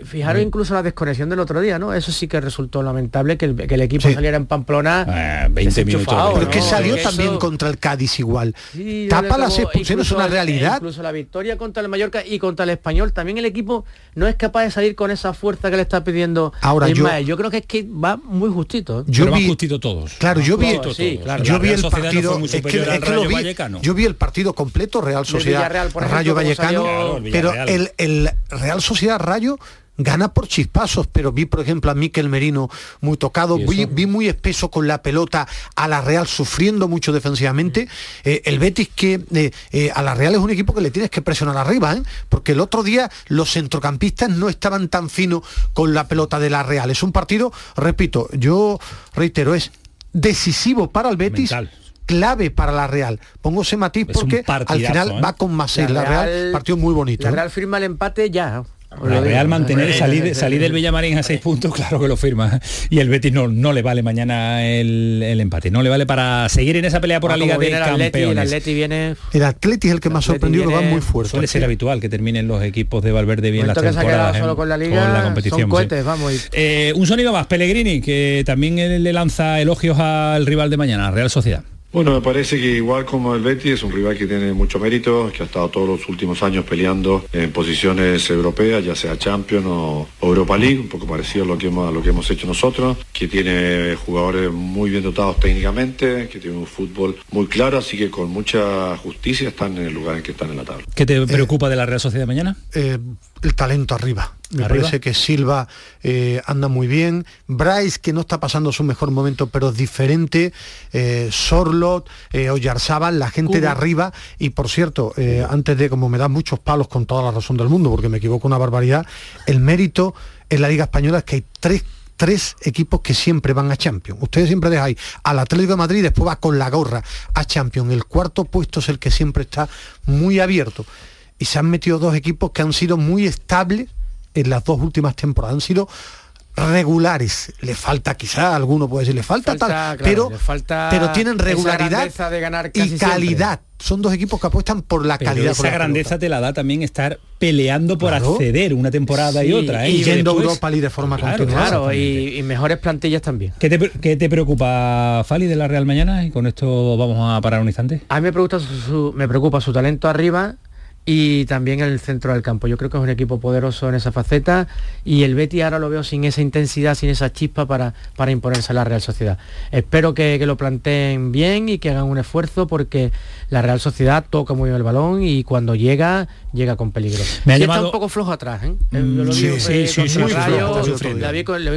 Fijaros incluso la desconexión del otro día, ¿no? Eso sí que resultó lamentable que el, equipo saliera en Pamplona 20 ah, minutos. Pero que salió también contra el Cádiz igual. Tapa las expulsiones, es una realidad. Incluso la victoria contra el Mallorca y contra el Español, también el equipo no es capaz de salir con esa fuerza que le está pidiendo Ahora yo, yo creo que es que va muy justito. ¿eh? Yo vi, justito todos. Claro, yo vi, yo vi el partido, yo vi el partido completo Real Sociedad Rayo Vallecano, pero el, el Real Sociedad Rayo gana por chispazos, pero vi, por ejemplo, a Miquel Merino muy tocado, vi, muy espeso con la pelota a la Real, sufriendo mucho defensivamente. Eh, el Betis que eh, eh, a la Real es un equipo que le tienes que presionar arriba, porque el otro día los centrocampistas no estaban tan finos con la pelota de la Real. Es un partido, repito, yo reitero, es decisivo para el Betis clave para la Real. Pongo ese matiz porque al final ¿eh? va con más la, la Real, partido muy bonito. La Real firma el empate ya. La Real mantener, salir, salir del Villamarín a seis puntos, claro que lo firma. Y el Betis no, no le vale mañana el, empate, no le vale para seguir en esa pelea por la Liga de Campeones. el Atleti viene... El Atleti es el que más sorprendido, lo va muy fuerte. Suele ser habitual que terminen los equipos de Valverde bien las temporadas. solo con la Liga, competición. vamos. Eh, un sonido más, Pellegrini, que también le lanza elogios al rival de mañana, Real Sociedad. Bueno, me parece que igual como el Betis es un rival que tiene mucho mérito, que ha estado todos los últimos años peleando en posiciones europeas, ya sea Champions o, Europa League, un poco parecido a lo que hemos, a lo que hemos hecho nosotros, que tiene jugadores muy bien dotados técnicamente, que tiene un fútbol muy claro, así que con mucha justicia están en el lugar en que están en la tabla. ¿Qué te preocupa de la Real Sociedad mañana? Eh, el talento arriba. Me parece que Silva eh, anda muy bien. Bryce, que no está pasando su mejor momento, pero es diferente. Eh, Sorlot, eh, Oyarzábal, la gente de arriba. Y por cierto, eh, antes de, como me dan muchos palos con toda la razón del mundo, porque me equivoco una barbaridad, el mérito en la Liga Española es que hay tres tres equipos que siempre van a Champions. Ustedes siempre dejáis al Atlético de Madrid, después va con la gorra a Champions. El cuarto puesto es el que siempre está muy abierto. Y se han metido dos equipos que han sido muy estables en las dos últimas temporadas. Han sido regulares. Le falta quizá, alguno puede decir, le falta, tal, pero, pero tienen regularidad y calidad. Son dos equipos que apuestan por la calidad. Esa grandeza te la da también estar peleando por acceder una temporada y otra. ¿eh? Y, yendo Europa League de forma continuada. Claro, y, mejores plantillas también. ¿Qué te, ¿Qué te, preocupa, Fali, de la Real mañana? Y con esto vamos a parar un instante. A mí me preocupa su, me preocupa su talento arriba y también en el centro del campo. Yo creo que es un equipo poderoso en esa faceta y el Betty ahora lo veo sin esa intensidad, sin esa chispa para, para imponerse a la Real Sociedad. Espero que, lo planteen bien y que hagan un esfuerzo porque la Real Sociedad toca muy bien el balón y cuando llega, llega con peligro. Me ha llamado... está un poco flojo atrás, ¿eh? Le,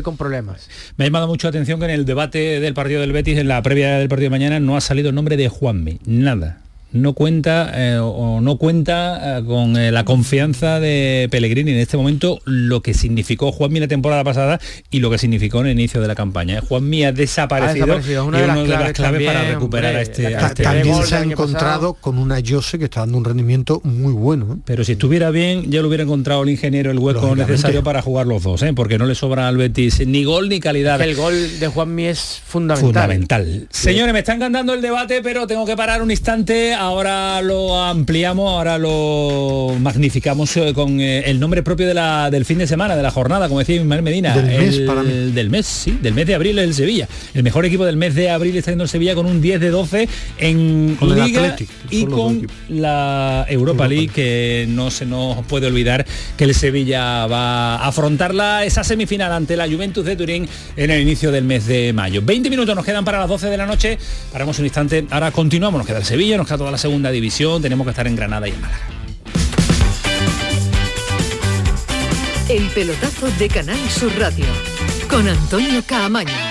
con, problemas. Me ha llamado mucho la atención que en el debate del partido del Betis, en la previa del partido de mañana, no ha salido el nombre de Juanmi. Nada no cuenta eh, o no cuenta eh, con eh, la confianza de Pellegrini en este momento lo que significó Juanmi la temporada pasada y lo que significó en el inicio de la campaña. Juanmi ha desaparecido, ha desaparecido. Una, de las, claves para recuperar a este, este También se ha encontrado con una Jose que está dando un rendimiento muy bueno. Pero si estuviera bien, ya lo hubiera encontrado el ingeniero el hueco necesario para jugar los dos, porque no le sobra al Betis ni gol ni calidad. El gol de Juanmi es fundamental. Fundamental. Señores, me está encantando el debate, pero tengo que parar un instante ahora lo ampliamos, ahora lo magnificamos eh, con eh, el nombre propio de la, del fin de semana, de la jornada, como decía Ismael Medina. Del mes para mí. Del mes, sí, del mes de abril el Sevilla. El mejor equipo del mes de abril está yendo el Sevilla con un 10 de 12 en Liga y con la Europa, League, que no se nos puede olvidar que el Sevilla va a afrontarla esa semifinal ante la Juventus de Turín en el inicio del mes de mayo. 20 minutos nos quedan para las 12 de la noche. Paramos un instante. Ahora continuamos. Nos queda el Sevilla, nos queda toda la segunda división, tenemos que estar en Granada y en Málaga. El pelotazo de Canal Sur Radio con Antonio Caamaño.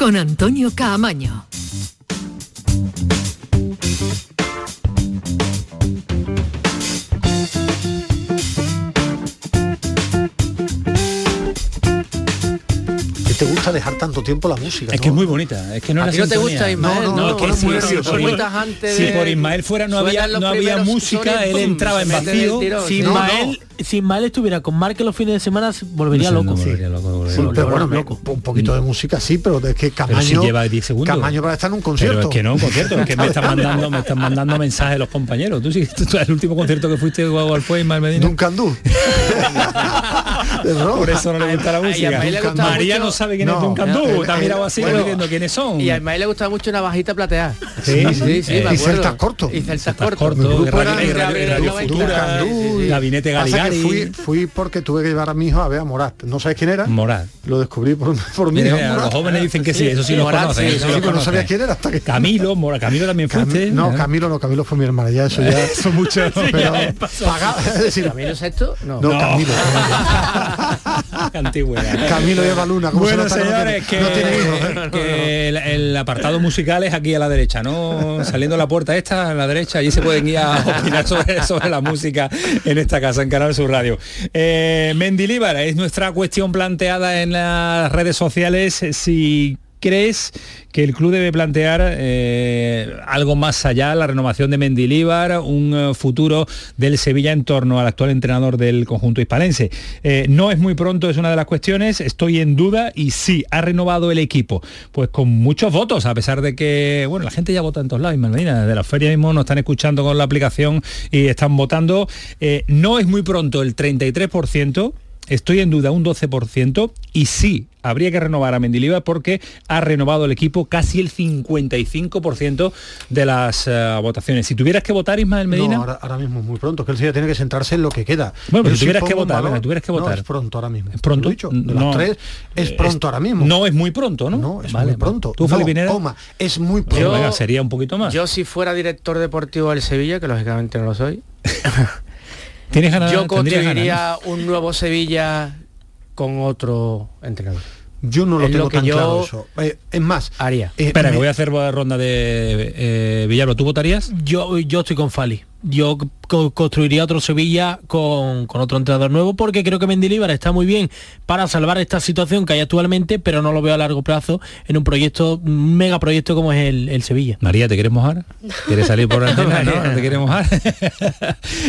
Con Antonio Caamaño. ¿Qué te gusta dejar tanto tiempo la música? Es que es muy bonita, es que no ¿A la ti no te gusta, Ismael? No, no, No, es que muy antes si de- por Ismael fuera no había, no había música, sones, él entraba en vacío. Si No, Ismael, si Ismael estuviera con Marque los fines de semana, volvería No sé, loco. no volvería loco, volvería Sí, loco. pero bueno, me- un poquito de música sí, pero es que Camaño, si lleva 10 segundos. Camaño para estar en un concierto. Pero es que no, un concierto, es que me están mandando, me están mandando mensajes los compañeros. Tú sí, tú- el último concierto que fuiste igual fue Ismael Medina. Nunca andú. Por eso no le gusta la música. Ismael le gustaba María mucho- no sabe quién No, es Duncan no, Du, eh, mirado así bueno, diciendo quiénes son. Y a Ismael le gustaba mucho una bajita plateada. Sí, sí, sí, eh, me y celtas cortos. Y celtas Corto. Gabinete Pasa fui, fui porque tuve que llevar a mi hijo a ver a Morat. ¿No sabes quién era? Morat. Lo descubrí por, por mi Mira, hijo. mira, los jóvenes dicen que sí, eso sí lo Morat, conocen. sí, eso sí, lo pero no sabía quién era hasta que... Camilo, Mora, Camilo también fuiste. no, Camilo no, Camilo fue mi hermana, ya eso ya... Son muchos. pero paga- es decir, ¿Camilo Sexto? No. no, Camilo. Antigüedad. Camilo y Eva Luna. ¿cómo se Bueno, señores, tiene- que, no tiene hijos, ¿eh? que el, el apartado musical es aquí a la derecha, ¿no? Saliendo la puerta esta, a la derecha, allí se pueden ir a opinar sobre, sobre la música en esta casa, en Canal Radio. Eh, Mendilíbar, es nuestra cuestión planteada en las redes sociales. Si crees que el club debe plantear eh, algo más allá, la renovación de Mendilíbar, un eh, futuro del Sevilla en torno al actual entrenador del conjunto hispalense. Eh, no es muy pronto, es una de las cuestiones, estoy en duda y sí, ha renovado el equipo, pues con muchos votos, a pesar de que, bueno, la gente ya vota en todos lados, Malvina, desde la feria mismo nos están escuchando con la aplicación y están votando. No es muy pronto el 33%, Estoy en duda un 12% y sí, habría que renovar a Mendilibar porque ha renovado el equipo casi el 55% de las eh, votaciones. Si tuvieras que votar, Ismael Medina... No, ahora, ahora mismo es muy pronto, que el Sevilla tiene que centrarse en lo que queda. Bueno, pero si sí tuvieras que votar, valor- venga, tuvieras que No, votar. es pronto ahora mismo. ¿Es pronto? Dicho, de No. las tres, es Eh, pronto ahora mismo. No es muy pronto, ¿no? No, es Vale, muy pronto. ¿Tú, no, coma, es muy pronto. Yo- venga, sería un poquito más. Yo si fuera director deportivo del Sevilla, que lógicamente no lo soy, ¿Tienes ganas? yo construiría ganas, un nuevo Sevilla con otro entrenador. Yo no lo Es tengo lo que tan yo claro eso. Eh, es más, haría. eh, Espera, me- que voy a hacer ronda de eh, Villalba. ¿Tú votarías? Yo, yo estoy con Fali. Yo co- construiría otro Sevilla con, con otro entrenador nuevo porque creo que Mendilibar está muy bien para salvar esta situación que hay actualmente, pero no lo veo a largo plazo en un proyecto, un megaproyecto como es el, el Sevilla. María, ¿te quieres mojar? ¿Quieres salir por la antena? ¿No? ¿No te quieres mojar?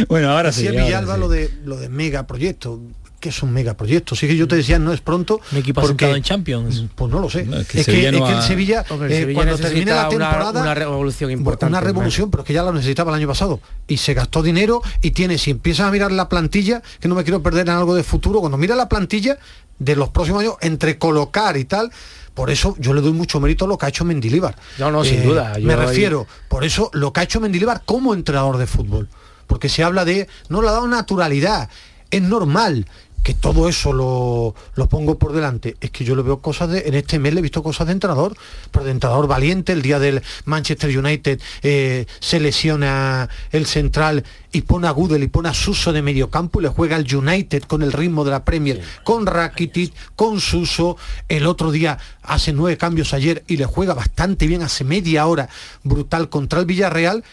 bueno, ahora sí. Decía Villalba sí. lo de lo de megaproyecto. Que es un megaproyecto. Sí que yo te decía, no es pronto. Un equipo porque, en Champions. Pues no lo sé. es, que, es que, el Sevilla, eh, cuando termine la temporada, una, una, revolución importante. Una revolución, pero es que ya la necesitaba el año pasado. Y se gastó dinero y tiene, si empiezas a mirar la plantilla, que no me quiero perder en algo de futuro, cuando mira la plantilla de los próximos años, entre colocar y tal, por eso yo le doy mucho mérito a lo que ha hecho Mendilibar. No, no, sin duda. me refiero, por eso lo que ha hecho Mendilibar como entrenador de fútbol. Porque se habla de, no le ha dado naturalidad, es normal que todo eso lo, lo, pongo por delante. Es que yo le veo cosas de. En este mes le he visto cosas de entrenador, pero de entrenador valiente. El día del Manchester United eh, se lesiona el central y pone a Gudel y pone a Suso de mediocampo y le juega al United con el ritmo de la Premier, con Rakitic, con Suso. El otro día hace nueve cambios ayer y le juega bastante bien, hace media hora brutal contra el Villarreal.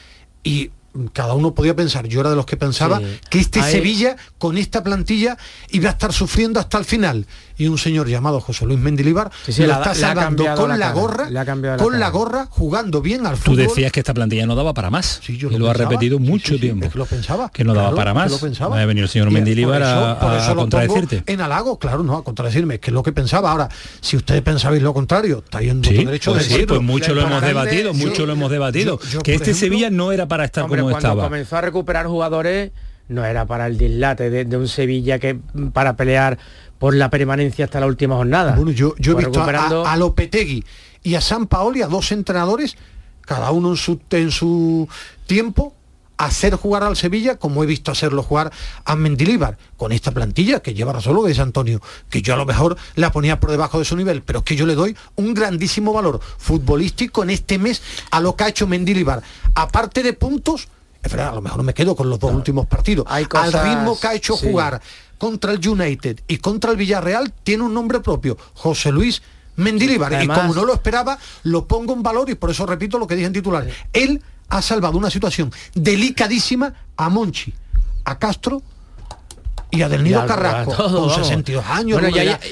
Y cada uno podía pensar, yo era de los que pensaba que este Sevilla con esta plantilla iba a estar sufriendo hasta el final y un señor llamado José Luis Mendilibar lo está salvando con la, gorra, con la gorra, jugando bien al fútbol. Tú decías que esta plantilla no daba para más. y lo, ha repetido mucho tiempo. que lo pensaba. Que no daba para más. Lo pensaba. Ha venido el señor Mendilibar a, contradecirte. En halago, claro, no, a contradecirme, que es lo que pensaba. Ahora, si ustedes pensabais lo contrario, está en sí, derecho pues de decirlo. pues mucho lo hemos debatido, mucho lo hemos debatido. que este Sevilla no era para estar como estaba. comenzó a recuperar jugadores no era para el dislate de, un Sevilla que para pelear por la permanencia hasta la última jornada. Bueno, yo, yo he visto a, a, Lopetegui y a San Paoli, a dos entrenadores, cada uno en su, en su tiempo, hacer jugar al Sevilla como he visto hacerlo jugar a Mendilíbar con esta plantilla que lleva razón lo que dice Antonio, que yo a lo mejor la ponía por debajo de su nivel, pero es que yo le doy un grandísimo valor futbolístico en este mes a lo que ha hecho Mendilíbar. Aparte de puntos, es verdad, a lo mejor me quedo con los dos últimos partidos. Al ritmo que ha hecho jugar contra el United y contra el Villarreal, tiene un nombre propio, José Luis Mendilibar. y como no lo esperaba, lo pongo en valor y por eso repito lo que dije en titular. Él ha salvado una situación delicadísima a Monchi, a Castro y a Del Nido Carrasco con 62 años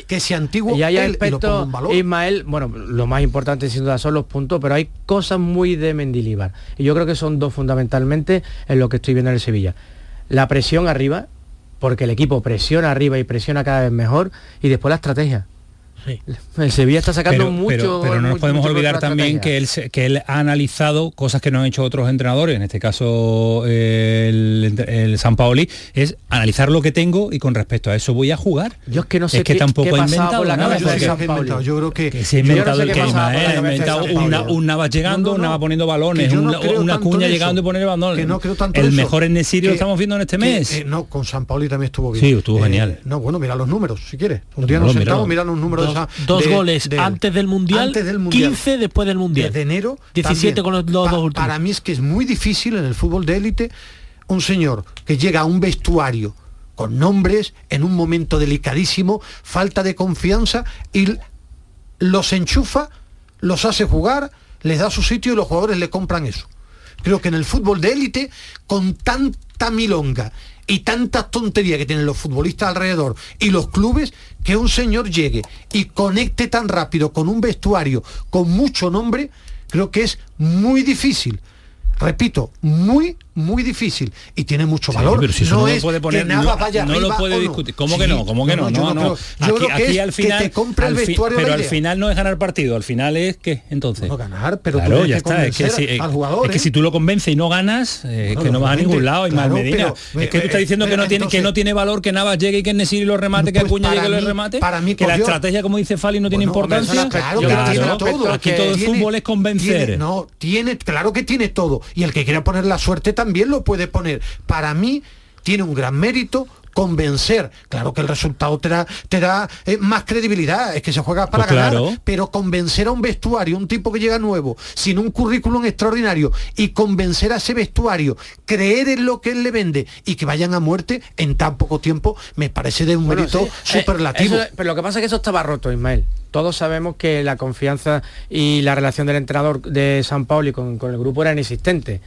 que se antiguo y hay aspecto Ismael bueno lo más importante sin duda son los puntos pero hay cosas muy de Mendilibar. Y yo creo que son dos fundamentalmente en lo que estoy viendo en el Sevilla. La presión arriba porque el equipo presiona arriba y presiona cada vez mejor y después la estrategia el Sevilla está sacando mucho. Pero, no nos podemos olvidar también que él, que él ha analizado cosas que no han hecho otros entrenadores, en este caso el, el, San Paoli, es analizar lo que tengo y con respecto a eso voy a jugar. Yo es que no sé es que tampoco ha inventado la nada. Yo, yo creo que, que se ha inventado el clima, ha inventado un Navas llegando, un Navas poniendo balones, una, cuña llegando y poner balones. el mejor en Nesirio lo estamos viendo en este mes. Eh, no, con San Paoli también estuvo bien. Sí, estuvo genial. Eh, no, bueno, mira los números, si quieres. Un día nos sentamos, mira los números dos goles antes, del mundial, 15 después del mundial. De enero. 17 con los, dos últimos. Para mí es que es muy difícil en el fútbol de élite un señor que llega a un vestuario con nombres en un momento delicadísimo, falta de confianza y los enchufa, los hace jugar, les da su sitio y los jugadores le compran eso. Creo que en el fútbol de élite, con tanta milonga y tantas tonterías que tienen los futbolistas alrededor y los clubes, que un señor llegue y conecte tan rápido con un vestuario con mucho nombre, creo que es muy difícil. Repito, muy, muy difícil y tiene mucho valor. pero si eso no, es puede poner, no, lo puede discutir. ¿Cómo que no? ¿Cómo que no? No, no. Yo creo que al final, te compra el vestuario. pero al final no es ganar partido, al final es que entonces. No ganar, pero claro, ya está. Es que, si, eh, es que si tú lo convences y no ganas, eh, que no vas a ningún lado. Y más Medina. es que tú estás diciendo que no tiene que no tiene valor que Navas llegue y que Nesiri lo remate, que Acuña llegue y lo remate. Para mí que la estrategia, como dice Fali, no tiene importancia. Claro, todo. Aquí todo el fútbol es convencer. No, tiene, claro que tiene todo. Y el que quiera poner la suerte también lo puede poner. Para mí tiene un gran mérito convencer. Claro que el resultado te da, te da eh, más credibilidad, es que se juega para pues ganar, pero convencer a un vestuario, un tipo que llega nuevo, sin un currículum extraordinario, y convencer a ese vestuario, creer en lo que él le vende y que vayan a muerte en tan poco tiempo, me parece de un mérito eh, superlativo. pero lo que pasa es que eso estaba roto, Ismael. Todos sabemos que la confianza y la relación del entrenador de San Paulo con, con el grupo era inexistente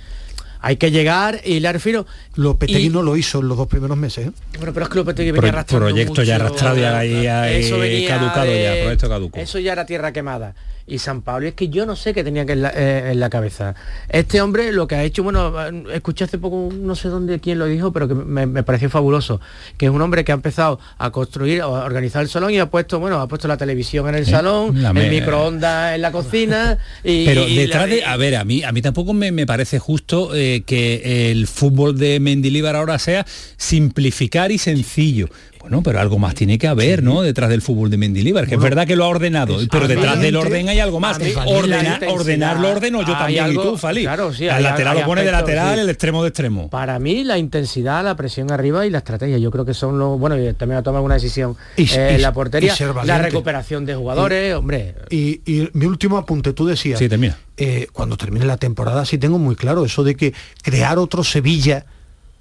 hay que llegar y le refiero Lopetegui no lo hizo en los dos primeros meses ¿eh? bueno pero es que Lopetegui venía arrastrando proyecto ya arrastrado ya ahí, eso caducado ya proyecto caduco. eso ya era tierra quemada y San Pablo. Y es que yo no sé qué tenía que en la, eh, en la, cabeza. Este hombre lo que ha hecho, bueno, escuché hace poco, no sé dónde quién lo dijo, pero que me, me, pareció fabuloso, que es un hombre que ha empezado a construir, a organizar el salón y ha puesto, bueno, ha puesto la televisión en el salón, el microondas en la cocina. Y, pero detrás de, a ver, a mí, a mí tampoco me, me parece justo eh, que el fútbol de Mendilibar ahora sea simplificar y sencillo. Bueno, pero algo más tiene que haber, ¿no? Detrás del fútbol de Mendilibar, que es verdad que lo ha ordenado, pero detrás del orden hay algo más. Ordenar, ordenar lo ordeno yo también y tú, Fali. Claro, sí, el lateral lo pone de lateral, el extremo de extremo. Para mí la intensidad, la presión arriba y la estrategia, yo creo que son los, bueno, y también ha tomado una decisión eh, en la portería, la recuperación de jugadores, hombre. Y, mi último apunte, tú decías. Sí, termina. Eh, cuando termine la temporada sí tengo muy claro eso de que crear otro Sevilla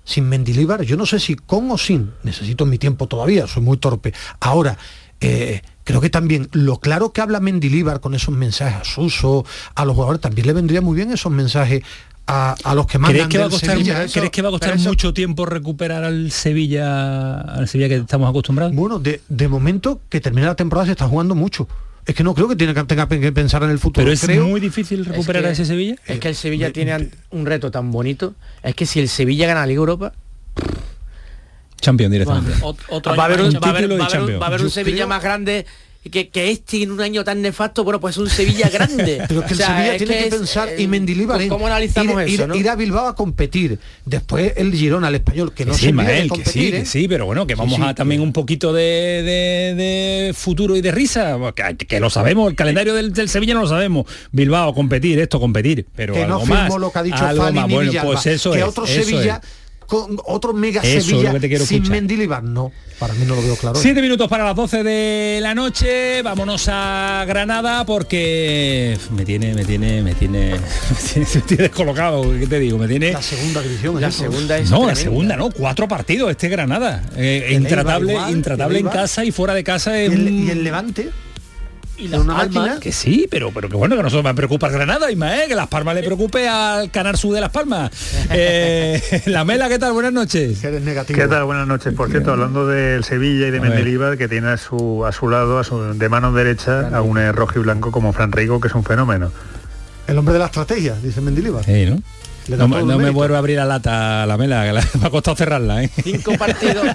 sin Mendilibar, yo no sé si con o sin, necesito mi tiempo todavía, soy muy torpe. Ahora, eh, creo que también lo claro que habla Mendilibar con esos mensajes a Suso, a los jugadores, también le vendría muy bien esos mensajes a, los que mandan ¿Crees que va a costar, ¿crees que va a costar mucho tiempo recuperar al Sevilla, al Sevilla que estamos acostumbrados? Bueno, de, de momento que termine la temporada se está jugando mucho es que no creo que tenga que pensar en el futuro. Pero es muy difícil recuperar a ese Sevilla. Es que el Sevilla tiene un reto tan bonito. Es que si el Sevilla gana la Liga Europa, Champion directamente. va a haber un, un Sevilla más grande que, que, este en un año tan nefasto, bueno, pues un Sevilla grande. Pero que el Sevilla tiene que, pensar y Mendilibar ¿Cómo analizamos ir, eso, ir, a Bilbao a competir, después el Girona, al español, que no se Mael, que sí, que ¿eh? sí, pero bueno, que vamos a también un poquito de, de, futuro y de risa, que, lo sabemos, el calendario del, del, Sevilla no lo sabemos. Bilbao, competir, esto, competir, pero que algo no más, lo que ha dicho algo más. Bueno, pues eso que es, otro Sevilla con otro mega Sevilla sin Mendilibar. No, para mí no lo veo claro. Siete minutos para las 12 de la noche. Vámonos a Granada porque me tiene, me tiene, me tiene, me tiene, descolocado. ¿Qué te digo? Me tiene. La segunda división. La segunda es. No, la segunda, no. Cuatro partidos este Granada. Eh, intratable, intratable en casa y fuera de casa. ¿Y el Levante? Y las palmas, que sí, pero, pero que bueno, que no me preocupa Granada, Ismael, ¿eh? que Las Palmas le preocupe al Canal Sur de Las Palmas. Eh, la Mela, ¿qué tal? Buenas noches. ¿Qué tal? Buenas noches. Por cierto, hablando del Sevilla y de Mendilibar, que tiene a su, a su lado, a su, de mano derecha, a un rojo y blanco como Fran Rico, que es un fenómeno. El hombre de la estrategia, dice Mendilibar. Sí, ¿no? No, me vuelvo a abrir la lata, la mela, que me ha costado cerrarla. ¿eh? Cinco partidos,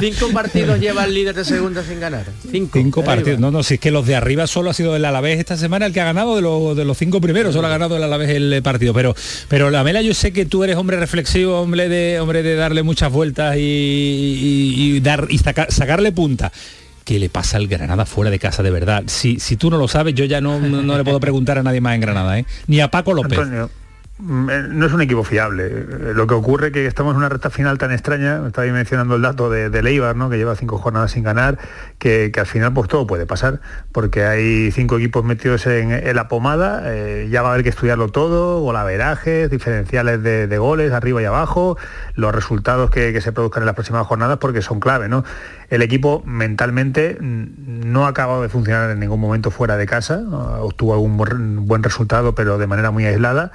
cinco, partidos lleva el líder de segunda sin ganar. Cinco, partidos. No, no, si es que los de arriba solo ha sido el Alavés esta semana el que ha ganado de, los, de los cinco primeros, solo ha ganado el Alavés el partido. Pero, pero la mela yo sé que tú eres hombre reflexivo, hombre de, hombre de darle muchas vueltas y, dar y sacarle punta. ¿Qué le pasa al Granada fuera de casa de verdad? Si, si tú no lo sabes, yo ya no, no, le puedo preguntar a nadie más en Granada, ¿eh? ni a Paco López. Eh, no es un equipo fiable. Eh, lo que ocurre es que estamos en una recta final tan extraña, estaba mencionando el dato de, de Leibar, ¿no? que lleva cinco jornadas sin ganar, que, al final pues todo puede pasar, porque hay cinco equipos metidos en, la pomada, eh, ya va a haber que estudiarlo todo, golaverajes, diferenciales de, goles arriba y abajo, los resultados que, se produzcan en las próximas jornadas, porque son clave. ¿no? El equipo mentalmente mm, no ha acabado de funcionar en ningún momento fuera de casa, obtuvo algún buen resultado, pero de manera muy aislada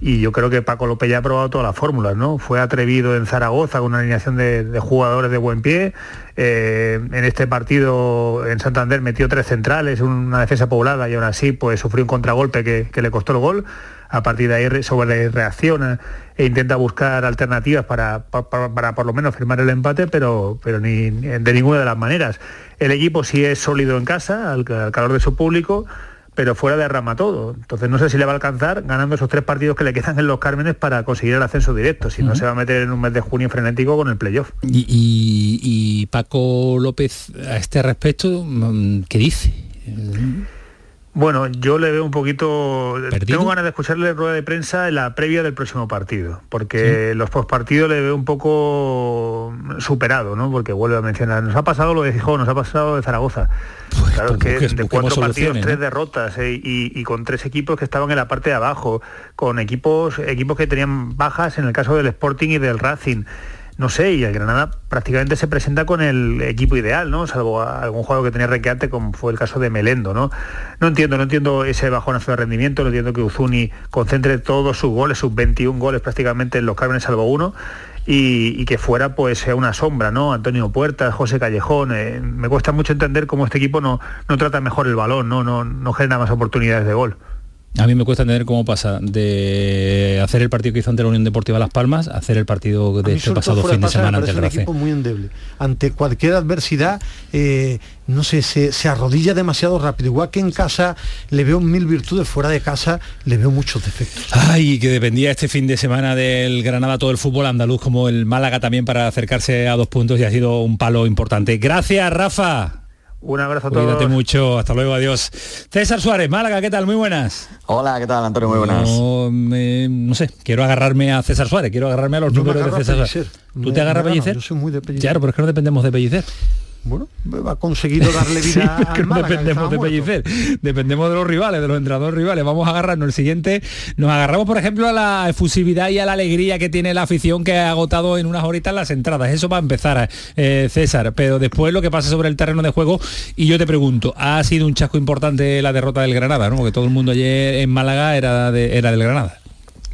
y yo creo que Paco López ya ha probado todas las fórmulas, ¿no? Fue atrevido en Zaragoza con una alineación de, jugadores de buen pie, eh, en este partido en Santander metió tres centrales, una defensa poblada y aún así pues sufrió un contragolpe que, le costó el gol, a partir de ahí sobre reacciona e intenta buscar alternativas para, para, por lo menos firmar el empate, pero, pero ni, de ninguna de las maneras. El equipo sí es sólido en casa, al calor de su público, pero fuera de rama todo. Entonces no sé si le va a alcanzar ganando esos tres partidos que le quedan en los Cármenes para conseguir el ascenso directo, si no se va a meter en un mes de junio frenético con el playoff. Y, Paco López a este respecto, mm, ¿qué dice? Bueno, yo le veo un poquito... Tengo ganas de escucharle rueda de prensa en la previa del próximo partido, porque los postpartidos le veo un poco superado, ¿no? Porque vuelve a mencionar, nos ha pasado lo de Gijón, nos ha pasado de Zaragoza. Pues claro, que de cuatro partidos, tres derrotas eh, y, con tres equipos que estaban en la parte de abajo, con equipos, equipos que tenían bajas en el caso del Sporting y del Racing no sé, y el Granada prácticamente se presenta con el equipo ideal, ¿no? Salvo algún juego que tenía requeante, como fue el caso de Melendo, ¿no? No entiendo, no entiendo ese bajonazo de rendimiento, no entiendo que Uzuni concentre todos sus goles, sus 21 goles prácticamente en los Cármenes, salvo uno. y, que fuera pues sea una sombra, ¿no? Antonio Puertas, José Callejón, eh, me cuesta mucho entender cómo este equipo no, no trata mejor el balón, ¿no? No, no genera más oportunidades de gol. A mí me cuesta entender cómo pasa de hacer el partido que hizo ante la Unión Deportiva Las Palmas a hacer el partido de este pasado fin de, semana ante el un equipo muy endeble. Ante cualquier adversidad, eh, no sé, se, arrodilla demasiado rápido. Igual que en casa le veo mil virtudes, fuera de casa le veo muchos defectos. Ay, que dependía este fin de semana del Granada todo el fútbol andaluz como el Málaga también para acercarse a dos puntos y ha sido un palo importante. Gracias, Rafa. Un abrazo a todos. Cuídate mucho, hasta luego, adiós. César Suárez, Málaga, ¿qué tal? Muy buenas. Hola, ¿qué tal, Antonio? Muy buenas. No, sé, quiero agarrarme a César Suárez, quiero agarrarme a los números de César Suárez. ¿Tú te agarras a Pellicer? Yo soy muy de Pellicer. Claro, pero es que no dependemos de Pellicer bueno, ha conseguido darle vida sí, que no dependemos de Pellicer, dependemos de los rivales, de los entrenadores rivales. Vamos a agarrarnos el siguiente. Nos agarramos, por ejemplo, a la efusividad y a la alegría que tiene la afición que ha agotado en unas horitas las entradas. Eso va a empezar, eh, César. Pero después lo que pasa sobre el terreno de juego, y yo te pregunto, ha sido un chasco importante la derrota del Granada, ¿no? Porque todo el mundo ayer en Málaga era, de, era del Granada.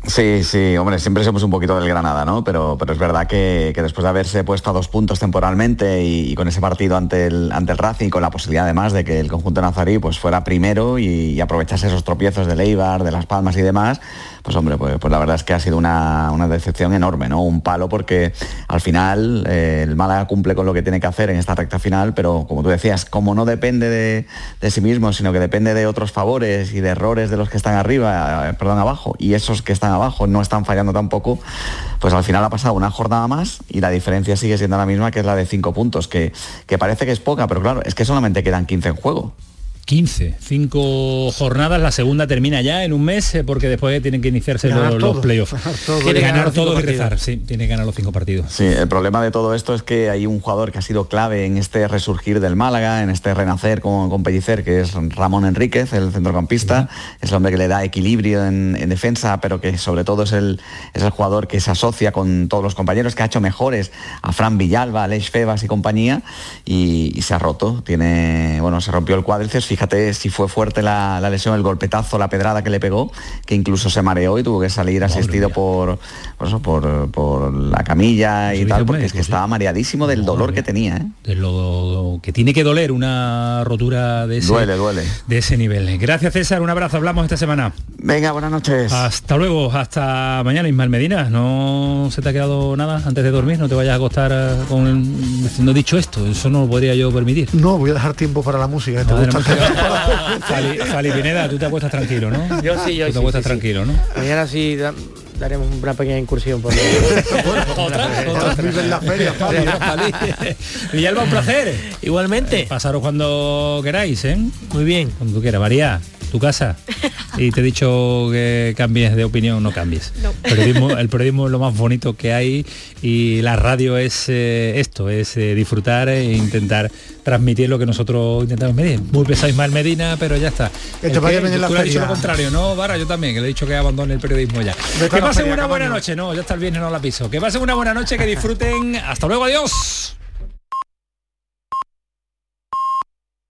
Sí, sí, hombre, siempre somos un poquito del Granada, ¿no? Pero, pero es verdad que, después de haberse puesto a dos puntos temporalmente y, con ese partido ante el, ante el Racing, con la posibilidad además de que el conjunto nazarí pues fuera primero y, y aprovechase esos tropiezos de Leibar, de Las Palmas y demás, pues hombre, pues, pues, la verdad es que ha sido una, decepción enorme, ¿no? Un palo porque al final eh, el Málaga cumple con lo que tiene que hacer en esta recta final, pero como tú decías, como no depende de, sí mismo, sino que depende de otros favores y de errores de los que están arriba, eh, perdón, abajo, y esos que están abajo no están fallando tampoco, pues al final ha pasado una jornada más y la diferencia sigue siendo la misma, que es la de cinco puntos, que, que parece que es poca, pero claro, es que solamente quedan 15 en juego. 15, 5 jornadas, la segunda termina ya en un mes eh, porque después tienen que iniciarse los, playoffs. Tiene que ganar todo y rezar, sí, tiene que ganar los cinco partidos. Sí, el problema de todo esto es que hay un jugador que ha sido clave en este resurgir del Málaga, en este renacer con, con Pellicer, que es Ramón Enríquez, el centrocampista, es el hombre que le da equilibrio en, defensa, pero que sobre todo es el, es el jugador que se asocia con todos los compañeros, que ha hecho mejores a Fran Villalba, a Leix Febas y compañía, y, se ha roto, tiene, bueno, se rompió el cuádriceps, fíjate si fue fuerte la, lesión, el golpetazo, la pedrada que le pegó, que incluso se mareó y tuvo que salir asistido por, por, por, la camilla y tal, porque es que estaba mareadísimo del dolor que tenía. ¿eh? De lo que tiene que doler una rotura de ese, duele, duele. de ese nivel. Gracias César, un abrazo, hablamos esta semana. Venga, buenas noches. Hasta luego, hasta mañana, Ismael Medina. ¿No se te ha quedado nada antes de dormir? ¿No te vayas a acostar con no dicho esto? Eso no lo podría yo permitir. No, voy a dejar tiempo para la música. Fali, Pineda, tú te acuestas tranquilo, ¿no? Yo sí, yo tú te acuestas tranquilo, ¿no? Mañana sí daremos una pequeña incursión por otra, otra. en la feria, Villalba, un placer. Igualmente. Eh, pasaros cuando queráis, ¿eh? Muy bien. Cuando tú quieras. María, tu casa. Y te he dicho que cambies de opinión, no cambies. El, periodismo, es lo más bonito que hay y la radio es eh, esto, es eh, disfrutar e intentar transmitir lo que nosotros intentamos medir. Muy pesado Ismael Medina, pero ya está. Que te vaya bien en la tú dicho lo contrario, ¿no, Vara? Yo también, que le he dicho que abandone el periodismo ya. que pasen una buena noche. No, ya está el viernes, no la piso. Que pasen una buena noche, que disfruten. Hasta luego, adiós.